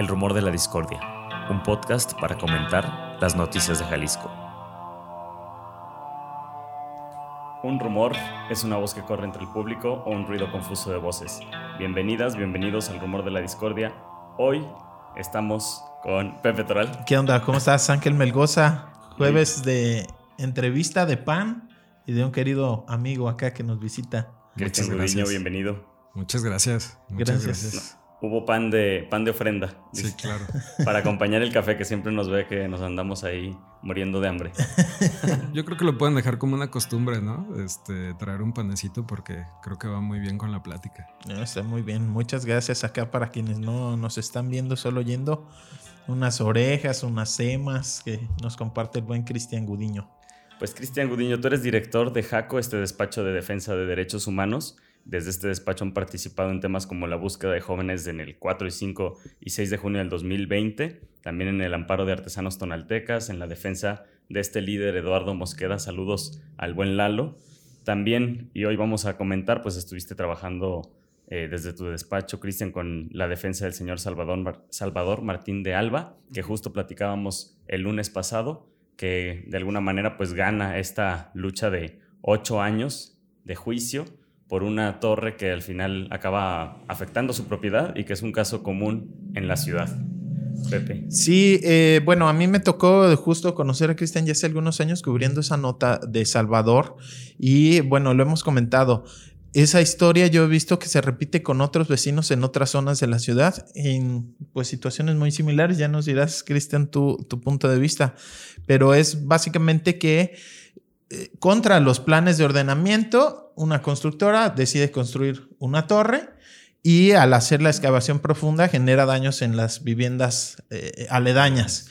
El Rumor de la Discordia, un podcast para comentar las noticias de Jalisco. Un rumor es una voz que corre entre el público o un ruido confuso de voces. Bienvenidas, bienvenidos al Rumor de la Discordia. Hoy estamos con Pepe Toral. ¿Qué onda? ¿Cómo estás, Ángel Melgoza? Jueves de entrevista de pan y de un querido amigo acá que nos visita. Cristian Gudiño, bienvenido. Muchas gracias. Muchas gracias. Hubo pan de, pan de ofrenda. Sí, claro. Para acompañar el café que siempre nos ve que nos andamos ahí muriendo de hambre. Yo creo que lo pueden dejar como una costumbre, ¿no? Este, traer un panecito porque creo que va muy bien con la plática. está muy bien. Muchas gracias acá para quienes no nos están viendo, solo oyendo. Unas orejas, unas semas que nos comparte el buen Cristian Gudiño. Pues Cristian Gudiño, tú eres director de JACO, este despacho de defensa de derechos humanos. Desde este despacho han participado en temas como la búsqueda de jóvenes en el 4 y 5 y 6 de junio del 2020, también en el amparo de artesanos tonaltecas, en la defensa de este líder Eduardo Mosqueda. Saludos al buen Lalo. También, y hoy vamos a comentar, pues estuviste trabajando eh, desde tu despacho, Cristian, con la defensa del señor Salvador, Salvador Martín de Alba, que justo platicábamos el lunes pasado, que de alguna manera pues gana esta lucha de ocho años de juicio por una torre que al final acaba afectando su propiedad y que es un caso común en la ciudad. Pepe. Sí, eh, bueno, a mí me tocó justo conocer a Cristian ya hace algunos años cubriendo esa nota de Salvador y bueno, lo hemos comentado. Esa historia yo he visto que se repite con otros vecinos en otras zonas de la ciudad en pues situaciones muy similares. Ya nos dirás, Cristian, tu, tu punto de vista. Pero es básicamente que eh, contra los planes de ordenamiento, una constructora decide construir una torre y al hacer la excavación profunda genera daños en las viviendas eh, aledañas.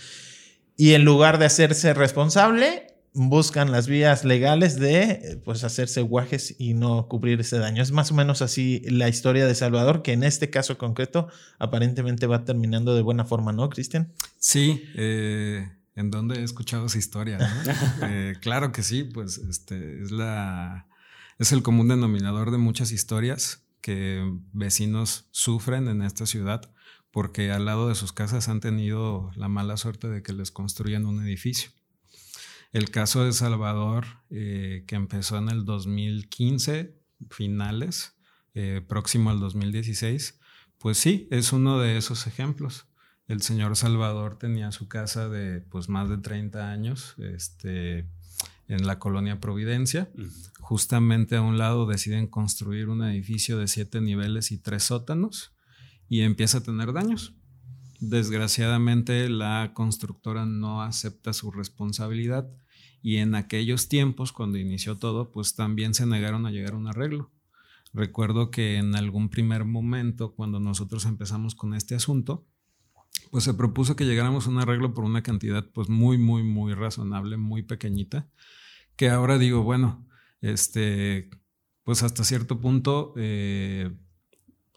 Y en lugar de hacerse responsable, buscan las vías legales de eh, pues hacerse guajes y no cubrir ese daño. Es más o menos así la historia de Salvador, que en este caso concreto aparentemente va terminando de buena forma, ¿no, Cristian? Sí, eh, en dónde he escuchado esa historia. Eh, claro que sí, pues este es la es el común denominador de muchas historias que vecinos sufren en esta ciudad porque al lado de sus casas han tenido la mala suerte de que les construyan un edificio. El caso de Salvador, eh, que empezó en el 2015, finales, eh, próximo al 2016, pues sí, es uno de esos ejemplos el señor Salvador tenía su casa de pues más de 30 años este, en la colonia Providencia. Justamente a un lado deciden construir un edificio de siete niveles y tres sótanos y empieza a tener daños. Desgraciadamente la constructora no acepta su responsabilidad y en aquellos tiempos cuando inició todo pues también se negaron a llegar a un arreglo. Recuerdo que en algún primer momento cuando nosotros empezamos con este asunto, pues se propuso que llegáramos a un arreglo por una cantidad pues muy, muy, muy razonable, muy pequeñita, que ahora digo, bueno, este, pues hasta cierto punto, eh,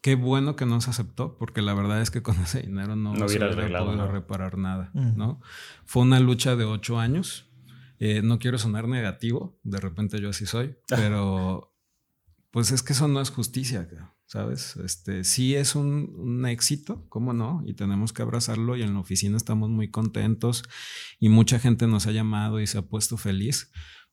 qué bueno que no se aceptó, porque la verdad es que con ese dinero no, no se hubiera podido reparar nada, ¿no? Fue una lucha de ocho años. Eh, no quiero sonar negativo, de repente yo así soy, pero pues es que eso no es justicia. ¿sabes? Este, sí es un, éxito, ¿cómo no? Y tenemos que abrazarlo y en la oficina estamos muy contentos y mucha gente nos ha llamado y se ha puesto feliz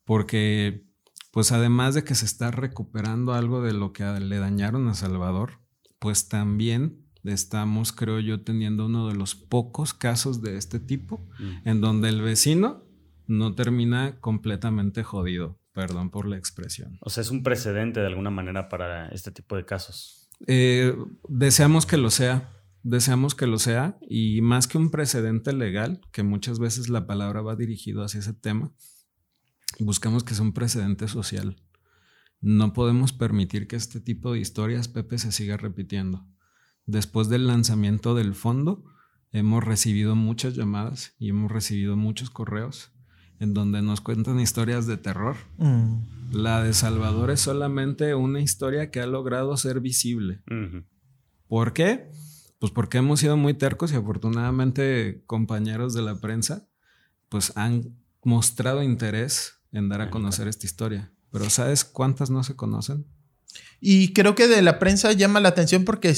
porque, pues además de que se está recuperando algo de lo que le dañaron a Salvador, pues también estamos, creo yo, teniendo uno de los pocos casos de este tipo mm. en donde el vecino no termina completamente jodido. Perdón por la expresión. O sea, es un precedente de alguna manera para este tipo de casos. Eh, deseamos que lo sea, deseamos que lo sea y más que un precedente legal, que muchas veces la palabra va dirigido hacia ese tema, buscamos que sea un precedente social. No podemos permitir que este tipo de historias, Pepe, se siga repitiendo. Después del lanzamiento del fondo, hemos recibido muchas llamadas y hemos recibido muchos correos en donde nos cuentan historias de terror. Mm. La de Salvador es solamente una historia que ha logrado ser visible. ¿Por qué? Pues porque hemos sido muy tercos y afortunadamente compañeros de la prensa pues han mostrado interés en dar a conocer esta historia. Pero ¿sabes cuántas no se conocen? Y creo que de la prensa llama la atención porque,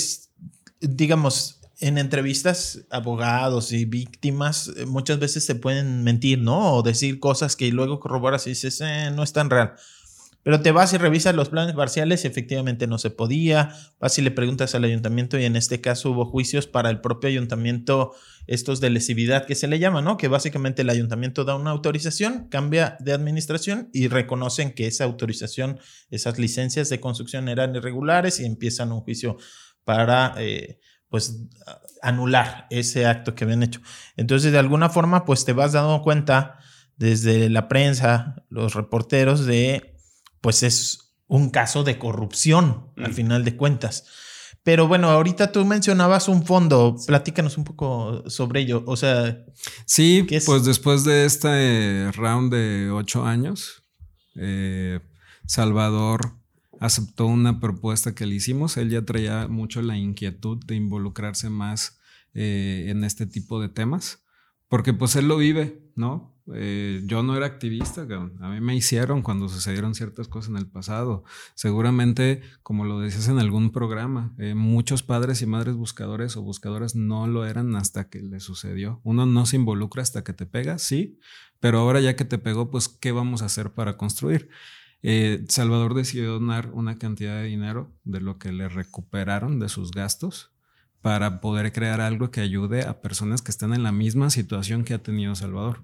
digamos, en entrevistas, abogados y víctimas eh, muchas veces se pueden mentir, ¿no? O decir cosas que luego corroboras y dices, eh, no es tan real. Pero te vas y revisas los planes parciales y efectivamente no se podía. Vas y le preguntas al ayuntamiento y en este caso hubo juicios para el propio ayuntamiento, estos de lesividad que se le llama, ¿no? Que básicamente el ayuntamiento da una autorización, cambia de administración y reconocen que esa autorización, esas licencias de construcción eran irregulares y empiezan un juicio para... Eh, pues anular ese acto que habían hecho. Entonces, de alguna forma, pues te vas dando cuenta desde la prensa, los reporteros, de, pues es un caso de corrupción, al mm. final de cuentas. Pero bueno, ahorita tú mencionabas un fondo, platícanos un poco sobre ello. O sea, sí, pues después de este round de ocho años, eh, Salvador aceptó una propuesta que le hicimos. Él ya traía mucho la inquietud de involucrarse más eh, en este tipo de temas, porque pues él lo vive, ¿no? Eh, yo no era activista, a mí me hicieron cuando sucedieron ciertas cosas en el pasado. Seguramente, como lo decías en algún programa, eh, muchos padres y madres buscadores o buscadoras no lo eran hasta que le sucedió. Uno no se involucra hasta que te pega, sí, pero ahora ya que te pegó, pues, ¿qué vamos a hacer para construir? Eh, Salvador decidió donar una cantidad de dinero de lo que le recuperaron de sus gastos para poder crear algo que ayude a personas que están en la misma situación que ha tenido Salvador.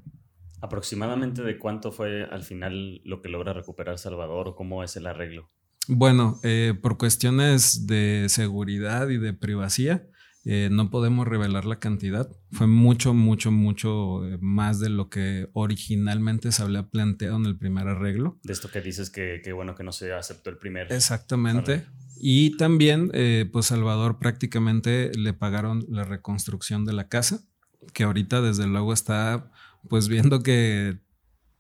¿Aproximadamente de cuánto fue al final lo que logra recuperar Salvador o cómo es el arreglo? Bueno, eh, por cuestiones de seguridad y de privacidad, eh, no podemos revelar la cantidad. Fue mucho, mucho, mucho eh, más de lo que originalmente se había planteado en el primer arreglo. De esto que dices que, bueno que no se aceptó el primer. Exactamente. Y también, eh, pues Salvador prácticamente le pagaron la reconstrucción de la casa, que ahorita desde luego está pues viendo que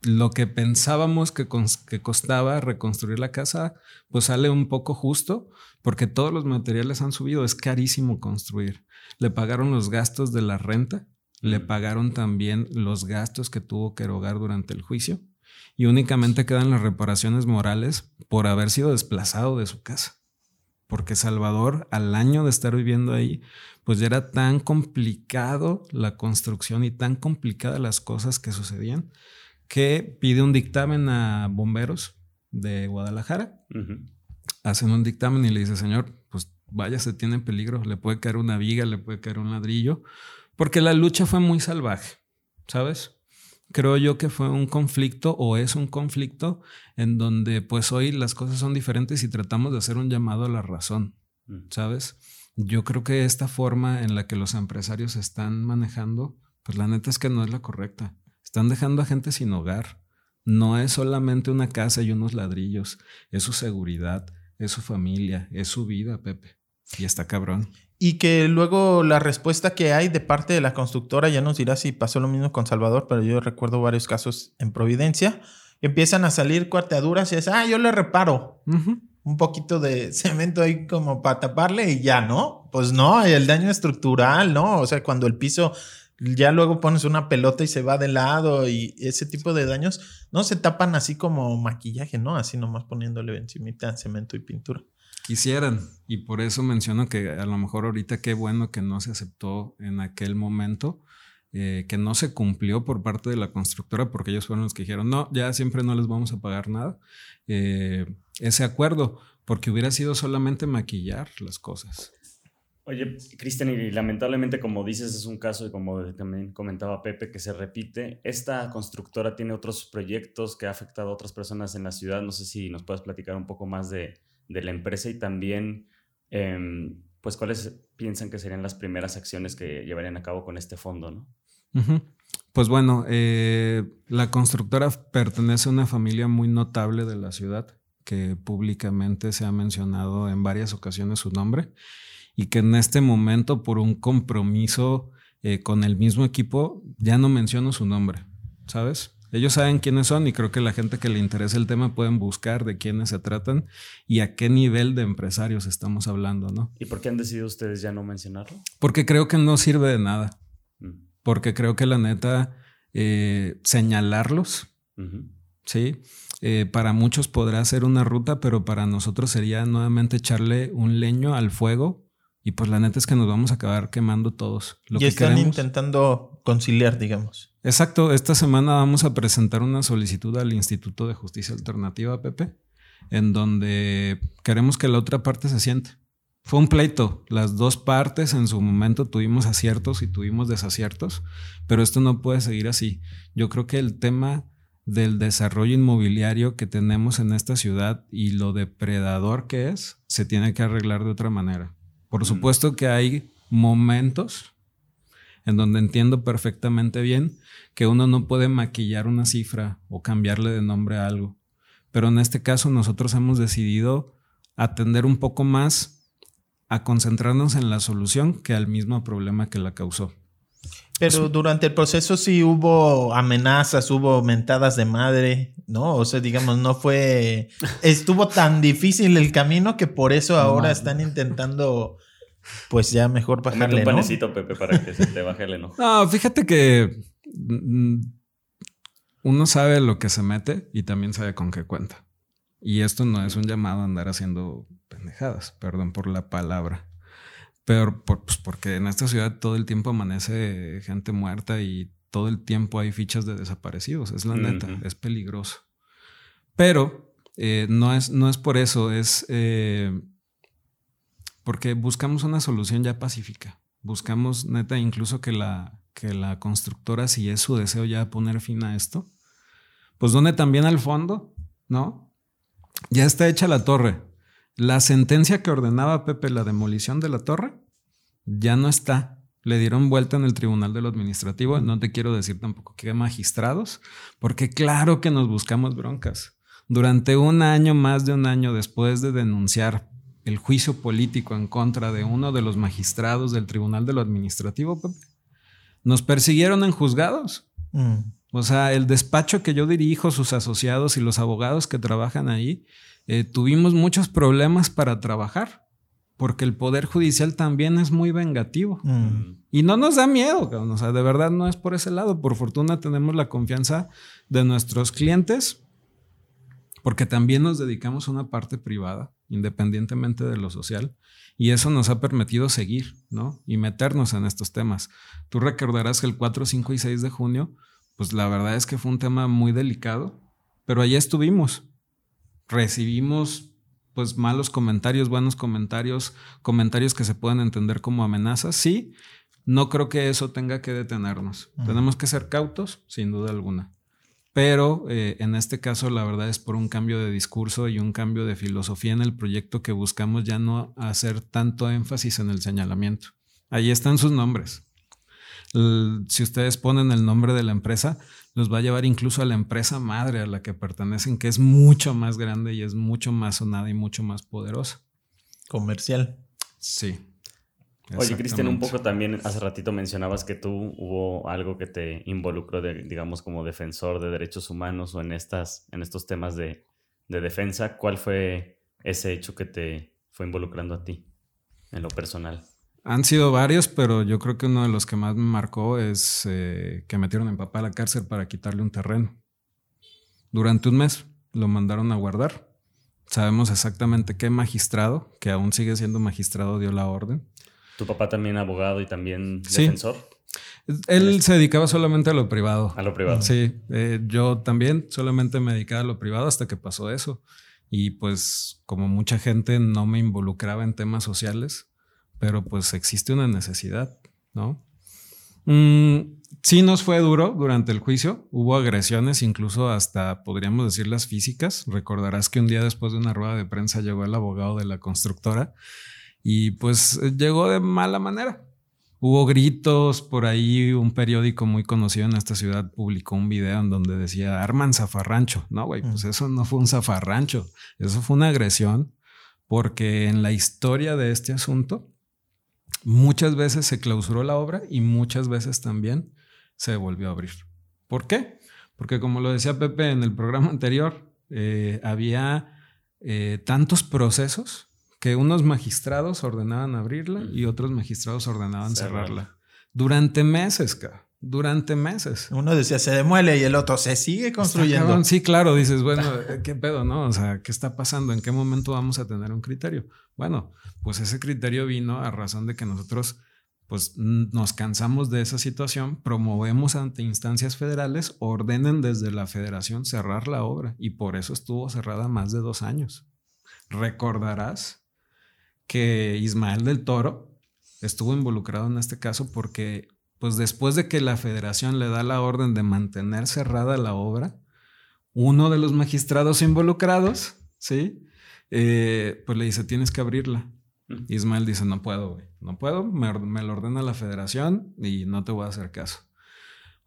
lo que pensábamos que, que, costaba reconstruir la casa, pues sale un poco justo, porque todos los materiales han subido, es carísimo construir. Le pagaron los gastos de la renta, le pagaron también los gastos que tuvo que erogar durante el juicio, y únicamente quedan las reparaciones morales por haber sido desplazado de su casa. Porque Salvador, al año de estar viviendo ahí, pues ya era tan complicado la construcción y tan complicadas las cosas que sucedían, que pide un dictamen a bomberos de Guadalajara. Hacen un dictamen y le dice, señor, pues vaya, se tiene en peligro, le puede caer una viga, le puede caer un ladrillo, porque la lucha fue muy salvaje, ¿sabes? Creo yo que fue un conflicto o es un conflicto en donde pues hoy las cosas son diferentes y tratamos de hacer un llamado a la razón, ¿sabes? Yo creo que esta forma en la que los empresarios están manejando, pues la neta es que no es la correcta. Están dejando a gente sin hogar. No es solamente una casa y unos ladrillos, es su seguridad, es su familia, es su vida, Pepe. Y está cabrón. Y que luego la respuesta que hay de parte de la constructora, ya nos dirá si pasó lo mismo con Salvador, pero yo recuerdo varios casos en Providencia, empiezan a salir cuarteaduras y es, ah, yo le reparo. Un poquito de cemento ahí como para taparle y ya, ¿no? Pues no, el daño estructural, ¿no? O sea, cuando el piso ya luego pones una pelota y se va de lado y ese tipo de daños no se tapan así como maquillaje, ¿no? Así nomás poniéndole encimita cemento y pintura. Quisieran, y por eso menciono que a lo mejor ahorita qué bueno que no se aceptó en aquel momento, eh, que no se cumplió por parte de la constructora, porque ellos fueron los que dijeron, no, ya siempre no les vamos a pagar nada, eh, ese acuerdo, porque hubiera sido solamente maquillar las cosas. Oye, Cristian, y lamentablemente, como dices, es un caso, y como también comentaba Pepe, que se repite. Esta constructora tiene otros proyectos que ha afectado a otras personas en la ciudad. No sé si nos puedes platicar un poco más de, la empresa y también, em, pues, cuáles piensan que serían las primeras acciones que llevarían a cabo con este fondo, ¿no? Pues bueno, eh, la constructora pertenece a una familia muy notable de la ciudad, que públicamente se ha mencionado en varias ocasiones su nombre y que en este momento por un compromiso eh, con el mismo equipo ya no menciono su nombre, ¿sabes? Ellos saben quiénes son y creo que la gente que le interesa el tema pueden buscar de quiénes se tratan y a qué nivel de empresarios estamos hablando, ¿no? ¿Y por qué han decidido ustedes ya no mencionarlo? Porque creo que no sirve de nada. Mm. Porque creo que la neta, eh, señalarlos, ¿sí? Eh, para muchos podrá ser una ruta, pero para nosotros sería nuevamente echarle un leño al fuego Y pues la neta es que nos vamos a acabar quemando todos. Lo y están intentando conciliar, digamos. Exacto. Esta semana vamos a presentar una solicitud al Instituto de Justicia Alternativa, Pepe, en donde queremos que la otra parte se siente. Fue un pleito. Las dos partes en su momento tuvimos aciertos y tuvimos desaciertos, pero esto no puede seguir así. Yo creo que el tema del desarrollo inmobiliario que tenemos en esta ciudad y lo depredador que es, se tiene que arreglar de otra manera. Por supuesto que hay momentos en donde entiendo perfectamente bien que uno no puede maquillar una cifra o cambiarle de nombre a algo. Pero en este caso nosotros hemos decidido atender un poco más a concentrarnos en la solución que al mismo problema que la causó. Pero durante el proceso sí hubo amenazas, hubo mentadas de madre, ¿no? O sea, digamos, no fue... Estuvo tan difícil el camino que por eso ahora están intentando, pues ya mejor bajarle, un panecito, Pepe, para que se te baje el enojo. No, fíjate que mm, uno sabe lo que se mete y también sabe con qué cuenta. Y esto no es un llamado a andar haciendo pendejadas, perdón por la palabra. Pero pues porque en esta ciudad todo el tiempo amanece gente muerta y todo el tiempo hay fichas de desaparecidos. Es la neta, es peligroso. Pero eh, no, es, no es por eso, es eh, porque buscamos una solución ya pacífica. Buscamos, neta, incluso que la, que la constructora, si es su deseo ya poner fin a esto, pues donde también al fondo, ¿no? Ya está hecha la torre. La sentencia que ordenaba Pepe la demolición de la torre ya no está. Le dieron vuelta en el Tribunal de lo Administrativo. No te quiero decir tampoco que magistrados, porque claro que nos buscamos broncas. Durante un año, más de un año después de denunciar el juicio político en contra de uno de los magistrados del Tribunal de lo Administrativo, Pepe, nos persiguieron en juzgados. Mm. O sea, el despacho que yo dirijo, sus asociados y los abogados que trabajan ahí, eh, tuvimos muchos problemas para trabajar, porque el Poder Judicial también es muy vengativo. Mm. Y no nos da miedo, o sea, de verdad no es por ese lado. Por fortuna tenemos la confianza de nuestros clientes, porque también nos dedicamos a una parte privada, independientemente de lo social, y eso nos ha permitido seguir, ¿no? Y meternos en estos temas. Tú recordarás que el 4, 5 y 6 de junio, pues la verdad es que fue un tema muy delicado, pero allí estuvimos recibimos pues malos comentarios, buenos comentarios, comentarios que se pueden entender como amenazas, sí, no creo que eso tenga que detenernos. Tenemos que ser cautos, sin duda alguna. Pero eh, en este caso la verdad es por un cambio de discurso y un cambio de filosofía en el proyecto que buscamos ya no hacer tanto énfasis en el señalamiento. Ahí están sus nombres. si ustedes ponen el nombre de la empresa, los va a llevar incluso a la empresa madre a la que pertenecen, que es mucho más grande y es mucho más sonada y mucho más poderosa. Comercial. Sí. Oye, Cristian, un poco también hace ratito mencionabas que tú hubo algo que te involucró, de, digamos, como defensor de derechos humanos o en, estas, en estos temas de, de defensa. ¿Cuál fue ese hecho que te fue involucrando a ti en lo personal? Han sido varios, pero yo creo que uno de los que más me marcó es eh, que metieron a mi papá a la cárcel para quitarle un terreno. Durante un mes lo mandaron a guardar. Sabemos exactamente qué magistrado, que aún sigue siendo magistrado, dio la orden. ¿Tu papá también abogado y también defensor? Él se dedicaba solamente a lo privado. A lo privado. Sí, eh, yo también solamente me dedicaba a lo privado hasta que pasó eso. Y pues como mucha gente no me involucraba en temas sociales, pero pues existe una necesidad, ¿no? Mm, sí nos fue duro durante el juicio, hubo agresiones, incluso hasta podríamos decir las físicas. Recordarás que un día después de una rueda de prensa llegó el abogado de la constructora y pues llegó de mala manera. Hubo gritos, por ahí un periódico muy conocido en esta ciudad publicó un video en donde decía arman zafarrancho. No, güey, pues mm. eso no fue un zafarrancho, eso fue una agresión porque en la historia de este asunto Muchas veces se clausuró la obra y muchas veces también se volvió a abrir. ¿Por qué? Porque como lo decía Pepe en el programa anterior, eh, había eh, tantos procesos que unos magistrados ordenaban abrirla y otros magistrados ordenaban cerrarla. Durante meses, durante meses. Uno decía se demuele y el otro se sigue construyendo. Sí, claro, dices, bueno, ¿qué pedo, no? O sea, ¿qué está pasando? ¿En qué momento vamos a tener un criterio? Bueno, pues ese criterio vino a razón de que nosotros pues nos cansamos de esa situación, promovemos ante instancias federales, ordenen desde la federación cerrar la obra y por eso estuvo cerrada más de dos años. Recordarás que Ismael del Toro estuvo involucrado en este caso porque pues después de que la federación le da la orden de mantener cerrada la obra, uno de los magistrados involucrados, ¿sí? Eh, pues le dice, tienes que abrirla. Ismael dice, no puedo, güey, no puedo, me, lo ordena la federación y no te voy a hacer caso.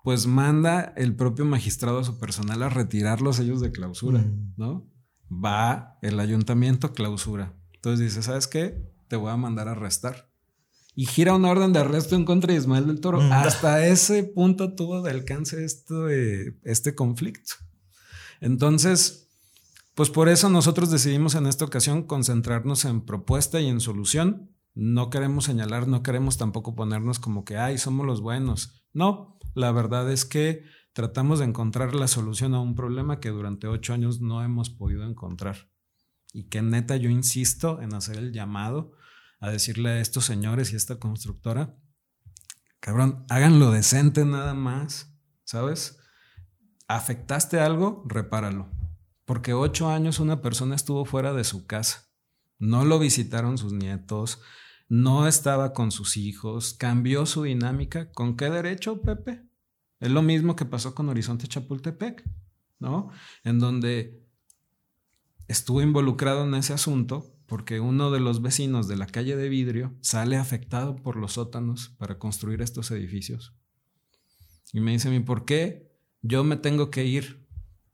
Pues manda el propio magistrado a su personal a retirar los sellos de clausura, ¿no? Va el ayuntamiento, clausura. Entonces dice, ¿sabes qué? Te voy a mandar a arrestar. Y gira una orden de arresto en contra de Ismael del Toro. Hasta ese punto tuvo de alcance este, este conflicto. Entonces, pues por eso nosotros decidimos en esta ocasión concentrarnos en propuesta y en solución. No queremos señalar, no queremos tampoco ponernos como que, ay, somos los buenos. No, la verdad es que tratamos de encontrar la solución a un problema que durante ocho años no hemos podido encontrar. Y que neta yo insisto en hacer el llamado a decirle a estos señores y a esta constructora, cabrón, háganlo decente nada más, ¿sabes? ¿Afectaste algo? Repáralo porque ocho años una persona estuvo fuera de su casa. No lo visitaron sus nietos, no estaba con sus hijos, cambió su dinámica. ¿Con qué derecho, Pepe? Es lo mismo que pasó con Horizonte Chapultepec, ¿no? En donde estuvo involucrado en ese asunto porque uno de los vecinos de la calle de vidrio sale afectado por los sótanos para construir estos edificios. Y me dice, ¿por qué yo me tengo que ir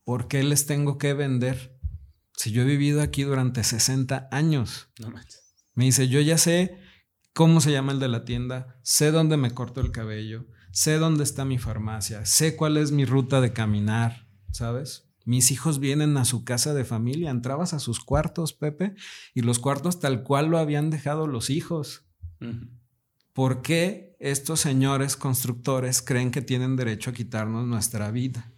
¿por qué les tengo que vender? Si yo he vivido aquí durante 60 años. No manches. Me dice, yo ya sé cómo se llama el de la tienda, sé dónde me corto el cabello, sé dónde está mi farmacia, sé cuál es mi ruta de caminar, ¿sabes? Mis hijos vienen a su casa de familia, entrabas a sus cuartos, Pepe, y los cuartos tal cual lo habían dejado los hijos. ¿Por qué estos señores constructores creen que tienen derecho a quitarnos nuestra vida?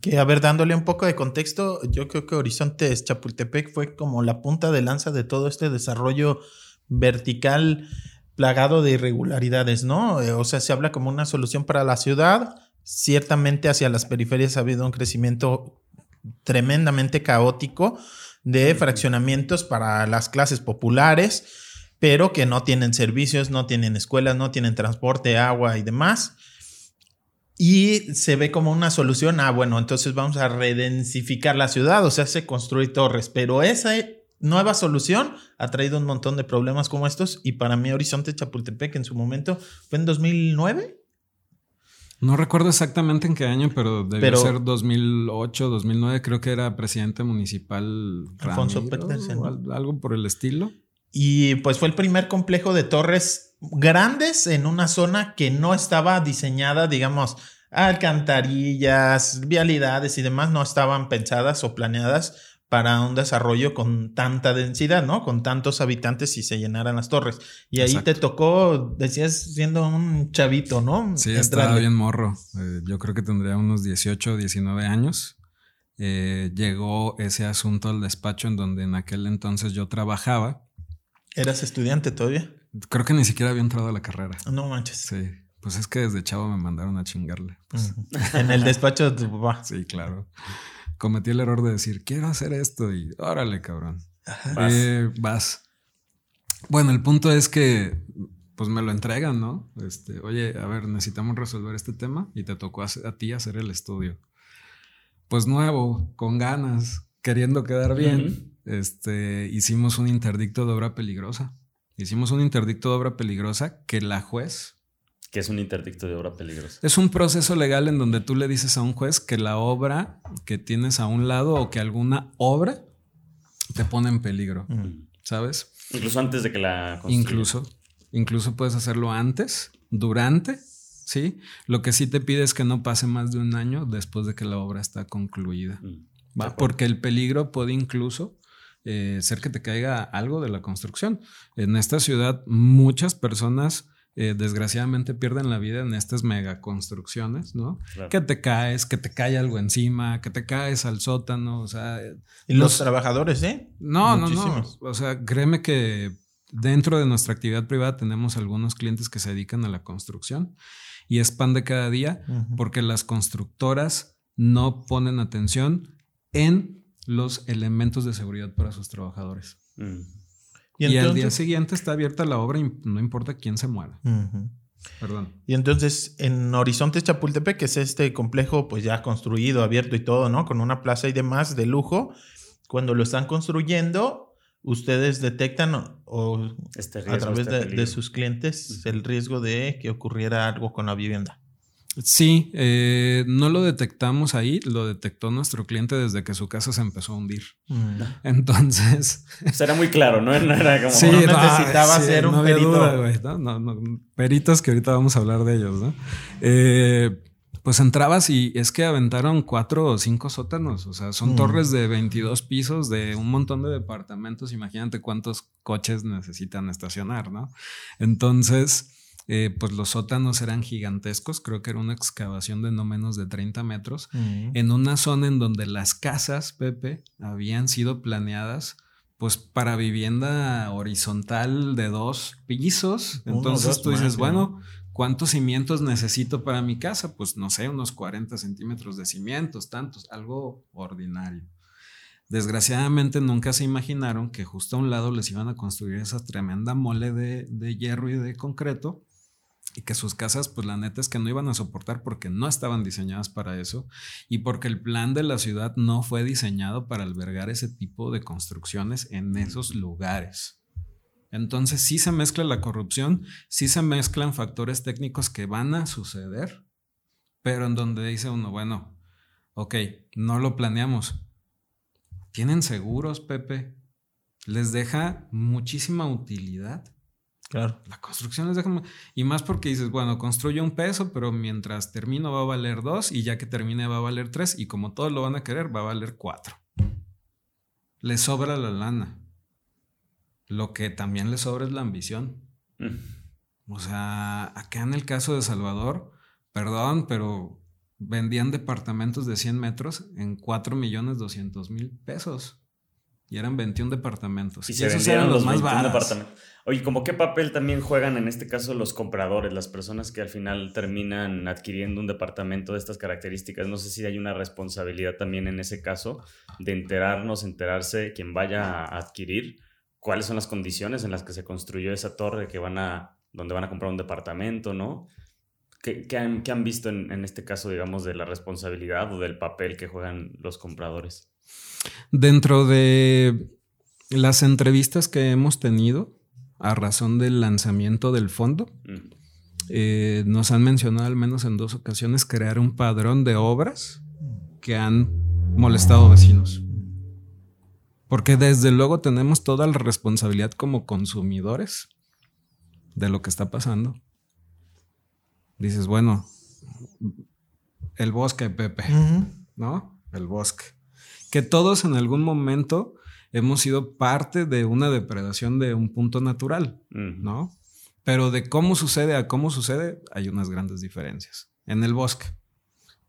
Que, a ver, dándole un poco de contexto, yo creo que Horizontes Chapultepec fue como la punta de lanza de todo este desarrollo vertical plagado de irregularidades, ¿no? Eh, o sea, se habla como una solución para la ciudad. Ciertamente hacia las periferias ha habido un crecimiento tremendamente caótico de fraccionamientos para las clases populares, pero que no tienen servicios, no tienen escuelas, no tienen transporte, agua y demás y se ve como una solución, ah, bueno, entonces vamos a redensificar la ciudad, o sea, se construye torres, pero esa nueva solución ha traído un montón de problemas como estos y para mí Horizonte Chapultepec en su momento fue en 2009. No recuerdo exactamente en qué año, pero debió ser 2008, 2009, creo que era presidente municipal Alfonso Petersen, algo por el estilo. Y pues fue el primer complejo de torres grandes en una zona que no estaba diseñada, digamos, alcantarillas, vialidades y demás no estaban pensadas o planeadas para un desarrollo con tanta densidad, ¿no? Con tantos habitantes y se llenaran las torres. Y ahí te tocó, decías, siendo un chavito, ¿no? Sí, estaba bien morro. Eh, yo creo que tendría unos 18 o 19 años. Eh, llegó ese asunto al despacho en donde en aquel entonces yo trabajaba ¿Eras estudiante todavía? Creo que ni siquiera había entrado a la carrera. No manches. Sí. Pues es que desde chavo me mandaron a chingarle. Pues. en el despacho de tu papá. Sí, claro. Cometí el error de decir, quiero hacer esto y órale, cabrón. Vas. Eh, vas. Bueno, el punto es que pues me lo entregan, ¿no? Este, oye, a ver, necesitamos resolver este tema y te tocó a, ti hacer el estudio. Pues nuevo, con ganas, queriendo quedar bien este, hicimos un interdicto de obra peligrosa. Hicimos un interdicto de obra peligrosa que la juez... ¿Qué es un interdicto de obra peligrosa? Es un proceso legal en donde tú le dices a un juez que la obra que tienes a un lado o que alguna obra te pone en peligro, ¿sabes? Incluso antes de que la Incluso, incluso puedes hacerlo antes, durante, ¿sí? Lo que sí te pide es que no pase más de un año después de que la obra está concluida. Porque el peligro puede incluso eh, ser que te caiga algo de la construcción. En esta ciudad muchas personas eh, desgraciadamente pierden la vida en estas megaconstrucciones, ¿no? Que te caes, que te cae algo encima, que te caes al sótano, o sea... ¿Y los, trabajadores, eh? No, no, no. O sea, créeme que dentro de nuestra actividad privada tenemos algunos clientes que se dedican a la construcción y es pan de cada día porque las constructoras no ponen atención en los elementos de seguridad para sus trabajadores. Mm. Y, al día siguiente está abierta la obra y no importa quién se muera. Perdón. Y entonces en Horizonte Chapultepec, que es este complejo pues ya construido, abierto y todo, ¿no? Con una plaza y demás de lujo, cuando lo están construyendo, ustedes detectan o, este a través este de, sus clientes el riesgo de que ocurriera algo con la vivienda. Sí, eh, no lo detectamos ahí, lo detectó nuestro cliente desde que su casa se empezó a hundir. Mm. Entonces. era muy claro, ¿no? era como. Sí, no necesitaba ser un perito. peritos que ahorita vamos a hablar de ellos, ¿no? Eh, pues entrabas y es que aventaron cuatro o cinco sótanos. O sea, son mm. torres de 22 pisos de un montón de departamentos. Imagínate cuántos coches necesitan estacionar, ¿no? Entonces eh, pues los sótanos eran gigantescos, creo que era una excavación de no menos de 30 metros, mm. en una zona en donde las casas, Pepe, habían sido planeadas pues para vivienda horizontal de dos pisos. Entonces tú dices, bueno, ¿cuántos cimientos necesito para mi casa? Pues no sé, unos 40 centímetros de cimientos, tantos, algo ordinario. Desgraciadamente nunca se imaginaron que justo a un lado les iban a construir esa tremenda mole de, de hierro y de concreto y que sus casas, pues la neta es que no iban a soportar porque no estaban diseñadas para eso y porque el plan de la ciudad no fue diseñado para albergar ese tipo de construcciones en esos lugares. Entonces sí se mezcla la corrupción, sí se mezclan factores técnicos que van a suceder, pero en donde dice uno, bueno, ok, no lo planeamos. ¿Tienen seguros, Pepe? ¿Les deja muchísima utilidad? Claro. La construcción es de Y más porque dices, bueno, construyo un peso, pero mientras termino va a valer dos y ya que termine va a valer tres y como todos lo van a querer, va a valer cuatro. Le sobra la lana. Lo que también le sobra es la ambición. Mm. O sea, acá en el caso de Salvador, perdón, pero vendían departamentos de 100 metros en 4 millones 200 mil pesos. Y eran 21 departamentos. Y, esos eran los, más baratos. Oye, ¿cómo qué papel también juegan en este caso los compradores, las personas que al final terminan adquiriendo un departamento de estas características? No sé si hay una responsabilidad también en ese caso de enterarnos, enterarse quien vaya a adquirir cuáles son las condiciones en las que se construyó esa torre que van a, donde van a comprar un departamento, ¿no? ¿Qué, han, han, visto en, en este caso, digamos, de la responsabilidad o del papel que juegan los compradores? Dentro de las entrevistas que hemos tenido a razón del lanzamiento del fondo, mm. eh, nos han mencionado al menos en dos ocasiones crear un padrón de obras que han molestado vecinos. Porque desde luego tenemos toda la responsabilidad como consumidores de lo que está pasando. Dices, bueno, el bosque, Pepe, ¿no? El bosque que todos en algún momento hemos sido parte de una depredación de un punto natural, ¿no? Pero de cómo sucede a cómo sucede hay unas grandes diferencias. En el bosque,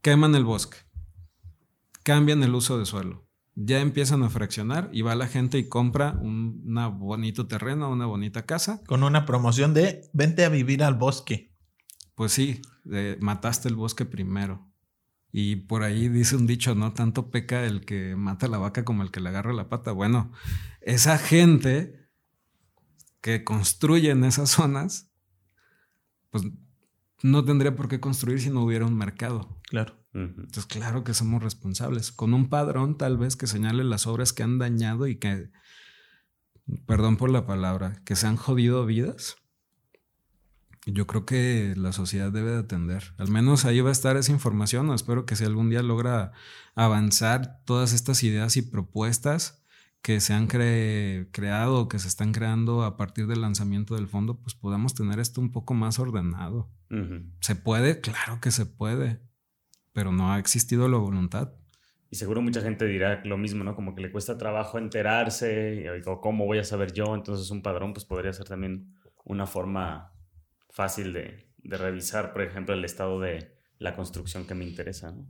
queman el bosque, cambian el uso de suelo, ya empiezan a fraccionar y va la gente y compra un bonito terreno, una bonita casa. Con una promoción de vente a vivir al bosque. Pues sí, mataste el bosque primero. Y por ahí dice un dicho, no tanto peca el que mata la vaca como el que le agarra la pata. Bueno, esa gente que construye en esas zonas, pues no tendría por qué construir si no hubiera un mercado. Claro. Entonces, claro que somos responsables. Con un padrón, tal vez, que señale las obras que han dañado y que, perdón por la palabra, que se han jodido vidas yo creo que la sociedad debe de atender. Al menos ahí va a estar esa información. Espero que si algún día logra avanzar todas estas ideas y propuestas que se han creado, que se están creando a partir del lanzamiento del fondo, pues podamos tener esto un poco más ordenado. ¿Se puede? Claro que se puede, pero no ha existido la voluntad. Y seguro mucha gente dirá lo mismo, ¿no? Como que le cuesta trabajo enterarse, o cómo voy a saber yo, entonces un padrón pues podría ser también una forma fácil de, de revisar, por ejemplo, el estado de la construcción que me interesa. ¿no?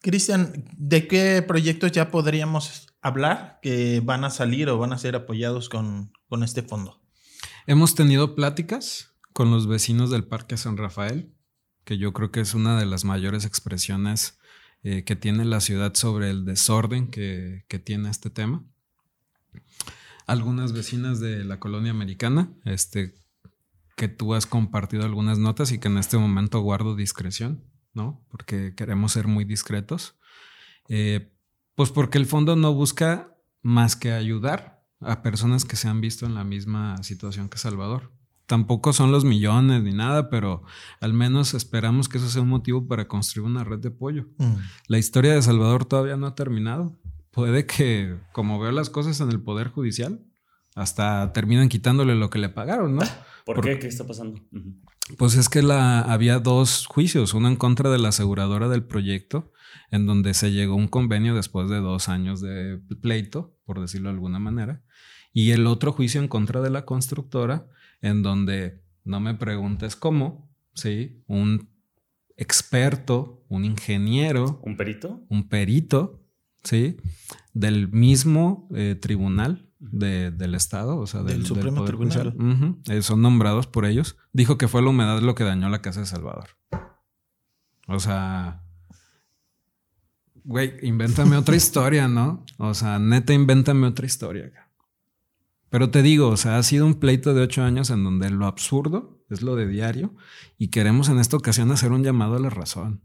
Cristian, ¿de qué proyectos ya podríamos hablar que van a salir o van a ser apoyados con, con este fondo? Hemos tenido pláticas con los vecinos del Parque San Rafael, que yo creo que es una de las mayores expresiones eh, que tiene la ciudad sobre el desorden que, que, tiene este tema. Algunas vecinas de la colonia americana, este, que tú has compartido algunas notas y que en este momento guardo discreción. ¿no? Porque queremos ser muy discretos. Eh, pues porque el fondo no busca más que ayudar a personas que se han visto en la misma situación que Salvador. Tampoco son los millones ni nada, pero al menos esperamos que eso sea un motivo para construir una red de apoyo. Mm. La historia de Salvador todavía no ha terminado. Puede que, como veo las cosas en el Poder Judicial, hasta terminan quitándole lo que le pagaron, ¿no? ¿Por, qué? ¿Qué está pasando? Pues es que la, había dos juicios, uno en contra de la aseguradora del proyecto, en donde se llegó a un convenio después de dos años de pleito, por decirlo de alguna manera, y el otro juicio en contra de la constructora, en donde, no me preguntes cómo, ¿sí? Un experto, un ingeniero. ¿Un perito? Un perito, ¿sí? Del mismo eh, tribunal del Estado, o sea, del, Supremo Tribunal. Eh, son nombrados por ellos. Dijo que fue la humedad lo que dañó la casa de Salvador. O sea, güey, invéntame otra historia, ¿no? O sea, neta, invéntame otra historia. Pero te digo, o sea, ha sido un pleito de ocho años en donde lo absurdo es lo de diario y queremos en esta ocasión hacer un llamado a la razón.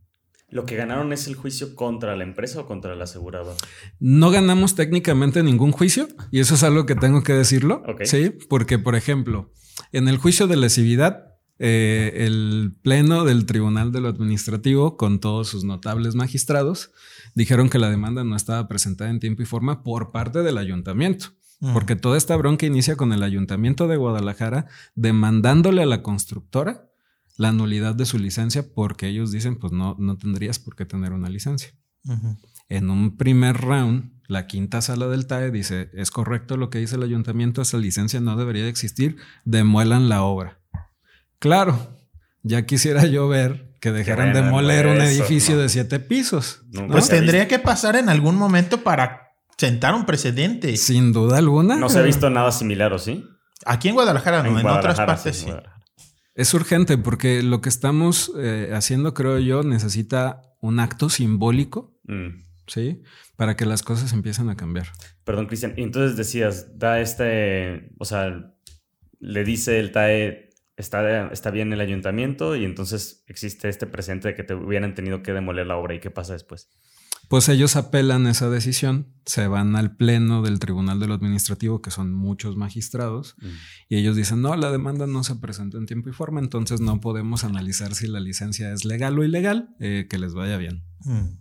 ¿Lo que ganaron es el juicio contra la empresa o contra el asegurador? No ganamos técnicamente ningún juicio y eso es algo que tengo que decirlo. Sí, porque, por ejemplo, en el juicio de lesividad, eh, el pleno del Tribunal de lo Administrativo, con todos sus notables magistrados, dijeron que la demanda no estaba presentada en tiempo y forma por parte del ayuntamiento. Porque toda esta bronca inicia con el ayuntamiento de Guadalajara demandándole a la constructora la nulidad de su licencia porque ellos dicen, pues no, no tendrías por qué tener una licencia. En un primer round, la quinta sala del TAE dice, es correcto lo que dice el ayuntamiento, esa licencia no debería de existir, demuelan la obra. Claro, ya quisiera yo ver que dejaran de demoler un edificio de siete pisos. Pues tendría que pasar en algún momento para sentar un precedente. Sin duda alguna. No se ha visto nada similar, ¿o sí? Aquí en Guadalajara no, en, otras partes sí. Es urgente porque lo que estamos eh, haciendo, creo yo, necesita un acto simbólico, mm. ¿sí? Para que las cosas empiecen a cambiar. Perdón, Cristian. Entonces decías, da este, o sea, le dice el TAE, está, está bien el ayuntamiento y entonces existe este presente de que te hubieran tenido que demoler la obra. ¿Y qué pasa después? Pues ellos apelan esa decisión, se van al pleno del Tribunal de lo Administrativo, que son muchos magistrados, mm. y ellos dicen, no, la demanda no se presentó en tiempo y forma, entonces no podemos analizar si la licencia es legal o ilegal, eh, que les vaya bien. Mm.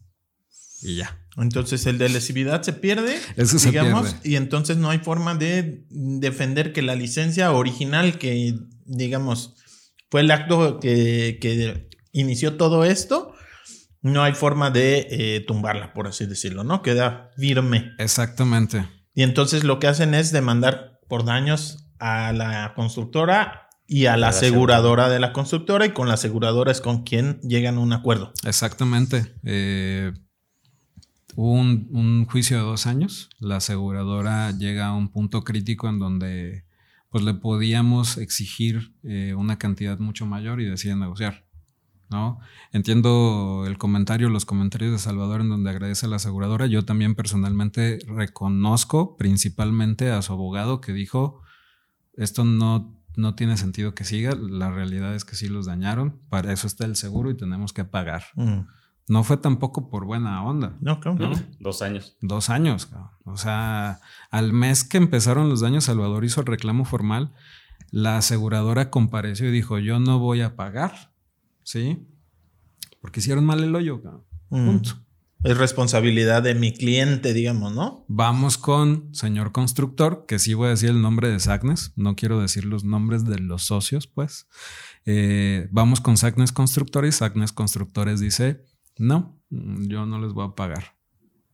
Y ya. Entonces el de lesividad se pierde, Eso digamos, se pierde. y entonces no hay forma de defender que la licencia original que, digamos, fue el acto que, que inició todo esto, no hay forma de eh, tumbarla, por así decirlo, ¿no? Queda firme. Exactamente. Y entonces lo que hacen es demandar por daños a la constructora y a la, aseguradora de la constructora y con la aseguradora es con quien llegan a un acuerdo. Exactamente. Eh, hubo un, juicio de dos años. La aseguradora llega a un punto crítico en donde pues le podíamos exigir eh, una cantidad mucho mayor y deciden negociar. ¿No? Entiendo el comentario, los comentarios de Salvador en donde agradece a la aseguradora. Yo también personalmente reconozco principalmente a su abogado que dijo, esto no, no tiene sentido que siga, la realidad es que sí los dañaron, para eso está el seguro y tenemos que pagar. Mm. No fue tampoco por buena onda. No, claro. Dos años. Dos años. O sea, al mes que empezaron los daños, Salvador hizo el reclamo formal. La aseguradora compareció y dijo, yo no voy a pagar ¿sí? Porque hicieron mal el hoyo. Mm. Punto. Es responsabilidad de mi cliente, digamos, ¿no? Vamos con señor constructor, que sí voy a decir el nombre de Sagnes, no quiero decir los nombres de los socios, pues. Eh, vamos con Sagnes Constructor y Sagnes Constructores dice, no, yo no les voy a pagar.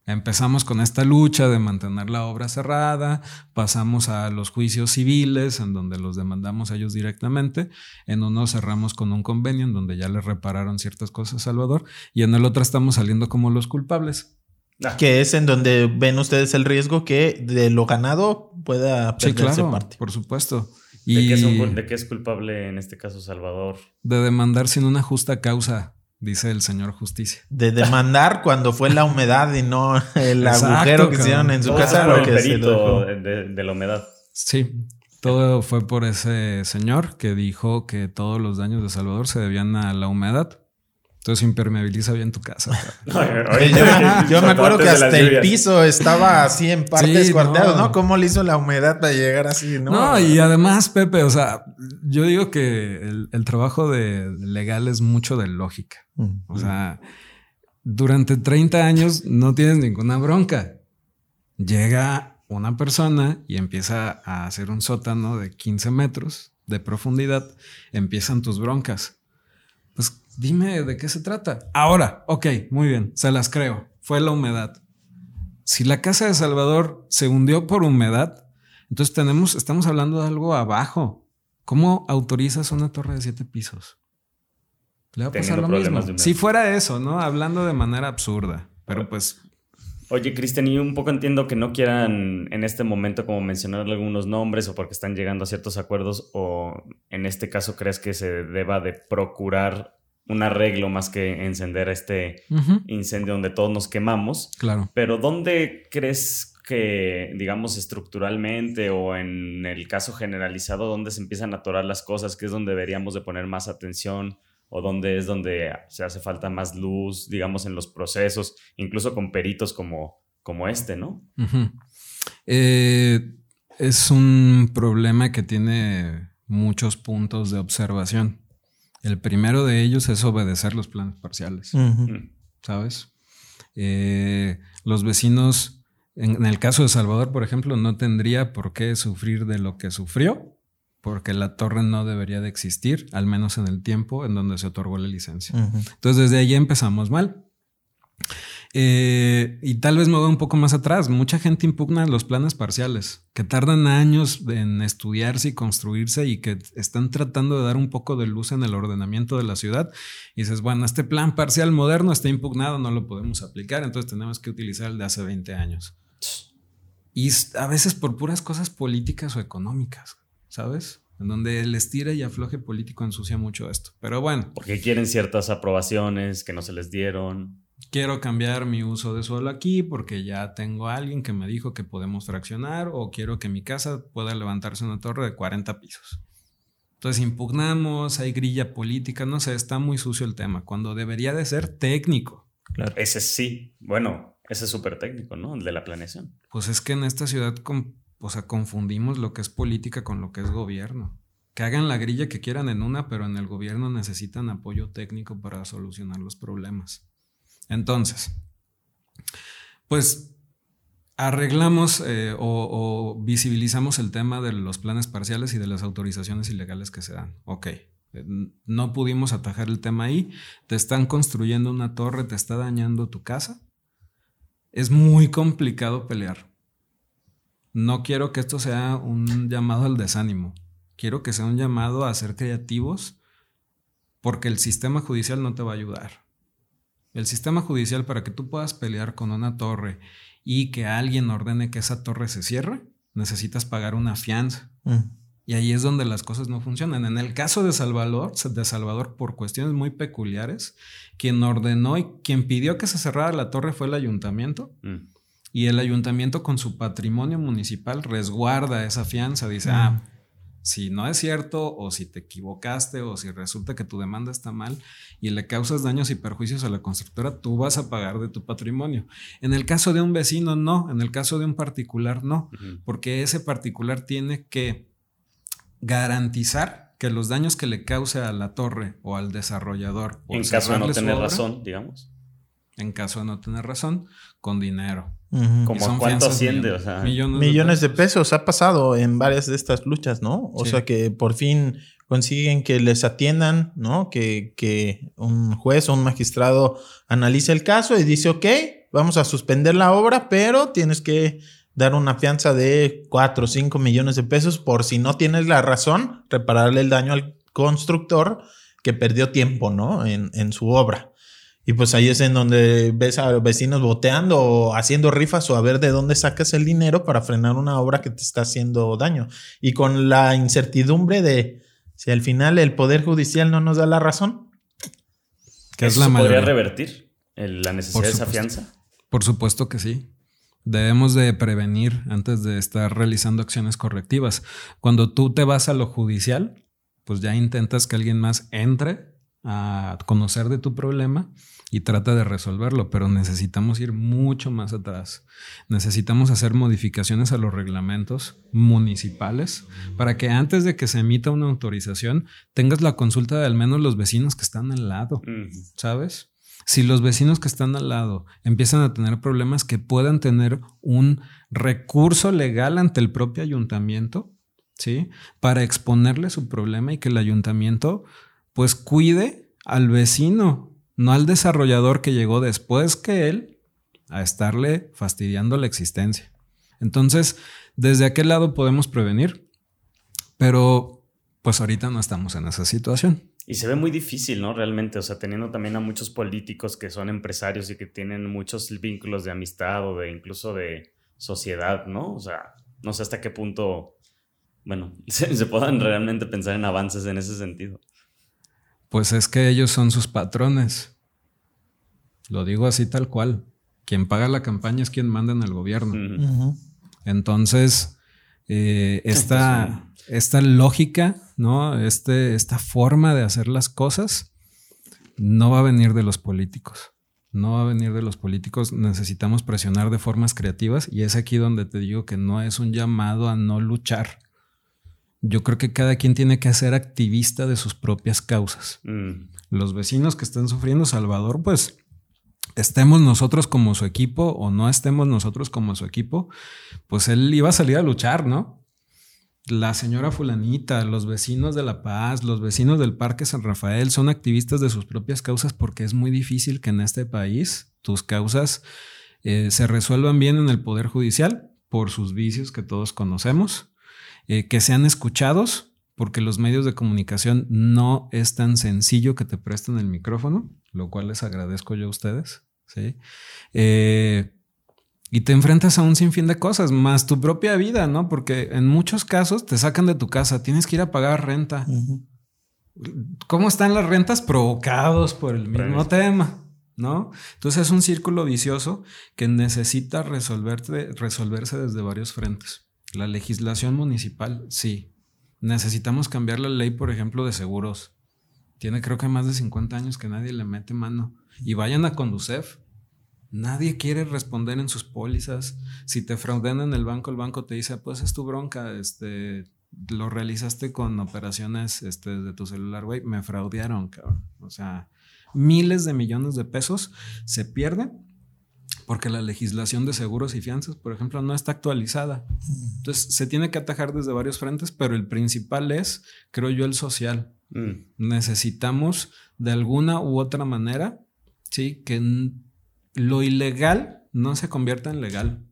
Empezamos con esta lucha de mantener la obra cerrada, pasamos a los juicios civiles en donde los demandamos a ellos directamente, en uno cerramos con un convenio en donde ya les repararon ciertas cosas a Salvador y en el otro estamos saliendo como los culpables. Ah. Que es en donde ven ustedes el riesgo que de lo ganado pueda perderse sí, claro, parte. Por supuesto. ¿De, qué es ¿De qué es culpable en este caso Salvador? De demandar sin una justa causa dice el señor justicia. De demandar cuando fue la humedad y no el agujero que hicieron en su casa. Lo que de, de la humedad. Sí, todo fue por ese señor que dijo que todos los daños de Salvador se debían a la humedad. Entonces impermeabiliza bien tu casa. yo, me acuerdo que hasta el piso estaba así en partes cuarteados, no. ¿Cómo le hizo la humedad para llegar así? No, no y además, Pepe, o sea, yo digo que el, trabajo de legal es mucho de lógica. Mm. O sea, durante 30 años no tienes ninguna bronca. Llega una persona y empieza a hacer un sótano de 15 metros de profundidad, empiezan tus broncas. Dime de qué se trata. Ahora, ok, muy bien, se las creo. Fue la humedad. Si la casa de Salvador se hundió por humedad, entonces tenemos, estamos hablando de algo abajo. ¿Cómo autorizas una torre de siete pisos? Le va a pasar lo mismo. Si fuera eso, ¿no? Hablando de manera absurda. Pero pues. Oye, Cristian, y un poco entiendo que no quieran en este momento como mencionar algunos nombres o porque están llegando a ciertos acuerdos o en este caso crees que se deba de procurar un arreglo más que encender este incendio donde todos nos quemamos. Claro. Pero ¿dónde crees que, digamos, estructuralmente o en el caso generalizado, dónde se empiezan a atorar las cosas, que es donde deberíamos de poner más atención o dónde es donde se hace falta más luz, digamos, en los procesos, incluso con peritos como, como este, ¿no? Eh, es un problema que tiene muchos puntos de observación. El primero de ellos es obedecer los planes parciales, ¿sabes? Eh, los vecinos, en, el caso de Salvador, por ejemplo, no tendría por qué sufrir de lo que sufrió, porque la torre no debería de existir, al menos en el tiempo en donde se otorgó la licencia. Entonces, desde ahí empezamos mal. Eh, y tal vez me voy un poco más atrás. Mucha gente impugna los planes parciales, que tardan años en estudiarse y construirse y que están tratando de dar un poco de luz en el ordenamiento de la ciudad. Y dices, bueno, este plan parcial moderno está impugnado, no lo podemos aplicar, entonces tenemos que utilizar el de hace 20 años. Y a veces por puras cosas políticas o económicas, ¿sabes? en donde el estira y afloje político ensucia mucho esto. Pero bueno. Porque quieren ciertas aprobaciones que no se les dieron quiero cambiar mi uso de suelo aquí porque ya tengo a alguien que me dijo que podemos fraccionar o quiero que mi casa pueda levantarse una torre de 40 pisos. Entonces impugnamos, hay grilla política, no sé, está muy sucio el tema, cuando debería de ser técnico. Claro. Ese sí, bueno, ese es súper técnico, ¿no? El de la planeación. Pues es que en esta ciudad o sea, confundimos lo que es política con lo que es gobierno. Que hagan la grilla que quieran en una, pero en el gobierno necesitan apoyo técnico para solucionar los problemas. Entonces, pues arreglamos eh, o, visibilizamos el tema de los planes parciales y de las autorizaciones ilegales que se dan. Ok, eh, no pudimos atajar el tema ahí, te están construyendo una torre, te está dañando tu casa. Es muy complicado pelear. No quiero que esto sea un llamado al desánimo. Quiero que sea un llamado a ser creativos porque el sistema judicial no te va a ayudar. El sistema judicial para que tú puedas pelear con una torre y que alguien ordene que esa torre se cierre, necesitas pagar una fianza. Mm. Y ahí es donde las cosas no funcionan. En el caso de Salvador, de Salvador, por cuestiones muy peculiares, quien ordenó y quien pidió que se cerrara la torre fue el ayuntamiento. Mm. Y el ayuntamiento con su patrimonio municipal resguarda esa fianza. Dice, ah, mm si no es cierto o si te equivocaste o si resulta que tu demanda está mal y le causas daños y perjuicios a la constructora, tú vas a pagar de tu patrimonio. En el caso de un vecino, no. En el caso de un particular, no. Porque ese particular tiene que garantizar que los daños que le cause a la torre o al desarrollador. En caso de no tener razón, digamos. En caso de no tener razón, con dinero. Como cuánto asciende, o sea, millones, de, pesos. Ha pasado en varias de estas luchas, ¿no? O sea que por fin consiguen que les atiendan, ¿no? Que, que un juez o un magistrado analice el caso y dice, ok, vamos a suspender la obra, pero tienes que dar una fianza de 4 o 5 millones de pesos por si no tienes la razón, repararle el daño al constructor que perdió tiempo, ¿no? En, en su obra. Y pues ahí es en donde ves a los vecinos boteando o haciendo rifas o a ver de dónde sacas el dinero para frenar una obra que te está haciendo daño. Y con la incertidumbre de si al final el Poder Judicial no nos da la razón. ¿Qué es la podría revertir la necesidad de esa fianza? Por supuesto que sí. Debemos de prevenir antes de estar realizando acciones correctivas. Cuando tú te vas a lo judicial, pues ya intentas que alguien más entre a conocer de tu problema y trata de resolverlo, pero necesitamos ir mucho más atrás. Necesitamos hacer modificaciones a los reglamentos municipales para que antes de que se emita una autorización tengas la consulta de al menos los vecinos que están al lado, ¿sabes? Si los vecinos que están al lado empiezan a tener problemas que puedan tener un recurso legal ante el propio ayuntamiento, ¿sí? Para exponerle su problema y que el ayuntamiento pues cuide al vecino no al desarrollador que llegó después que él a estarle fastidiando la existencia. Entonces, desde aquel lado podemos prevenir, pero pues ahorita no estamos en esa situación. Y se ve muy difícil, ¿no? Realmente, o sea, teniendo también a muchos políticos que son empresarios y que tienen muchos vínculos de amistad o de incluso de sociedad, ¿no? O sea, no sé hasta qué punto, bueno, se, se puedan realmente pensar en avances en ese sentido. Pues es que ellos son sus patrones. Lo digo así tal cual. Quien paga la campaña es quien manda en el gobierno. Entonces, eh, esta, esta, lógica, ¿no? Este, esta forma de hacer las cosas no va a venir de los políticos. No va a venir de los políticos. Necesitamos presionar de formas creativas y es aquí donde te digo que no es un llamado a no luchar yo creo que cada quien tiene que ser activista de sus propias causas. Mm. Los vecinos que están sufriendo Salvador, pues estemos nosotros como su equipo o no estemos nosotros como su equipo, pues él iba a salir a luchar, ¿no? La señora fulanita, los vecinos de La Paz, los vecinos del Parque San Rafael son activistas de sus propias causas porque es muy difícil que en este país tus causas eh, se resuelvan bien en el Poder Judicial por sus vicios que todos conocemos eh, que sean escuchados, porque los medios de comunicación no es tan sencillo que te presten el micrófono, lo cual les agradezco yo a ustedes. ¿sí? Eh, y te enfrentas a un sinfín de cosas, más tu propia vida, ¿no? Porque en muchos casos te sacan de tu casa, tienes que ir a pagar renta. ¿Cómo están las rentas? Provocados por el mismo tema, ¿no? Entonces es un círculo vicioso que necesita resolverse desde varios frentes. La legislación municipal, sí. Necesitamos cambiar la ley, por ejemplo, de seguros. Tiene creo que más de 50 años que nadie le mete mano. Y vayan a Conducef. Nadie quiere responder en sus pólizas. Si te fraudean en el banco, el banco te dice, pues es tu bronca, este, lo realizaste con operaciones este, de tu celular, güey, me fraudearon, cabrón. O sea, miles de millones de pesos se pierden porque la legislación de seguros y fianzas, por ejemplo, no está actualizada. Entonces, se tiene que atajar desde varios frentes, pero el principal es, creo yo, el social. Mm. Necesitamos de alguna u otra manera, sí, que lo ilegal no se convierta en legal.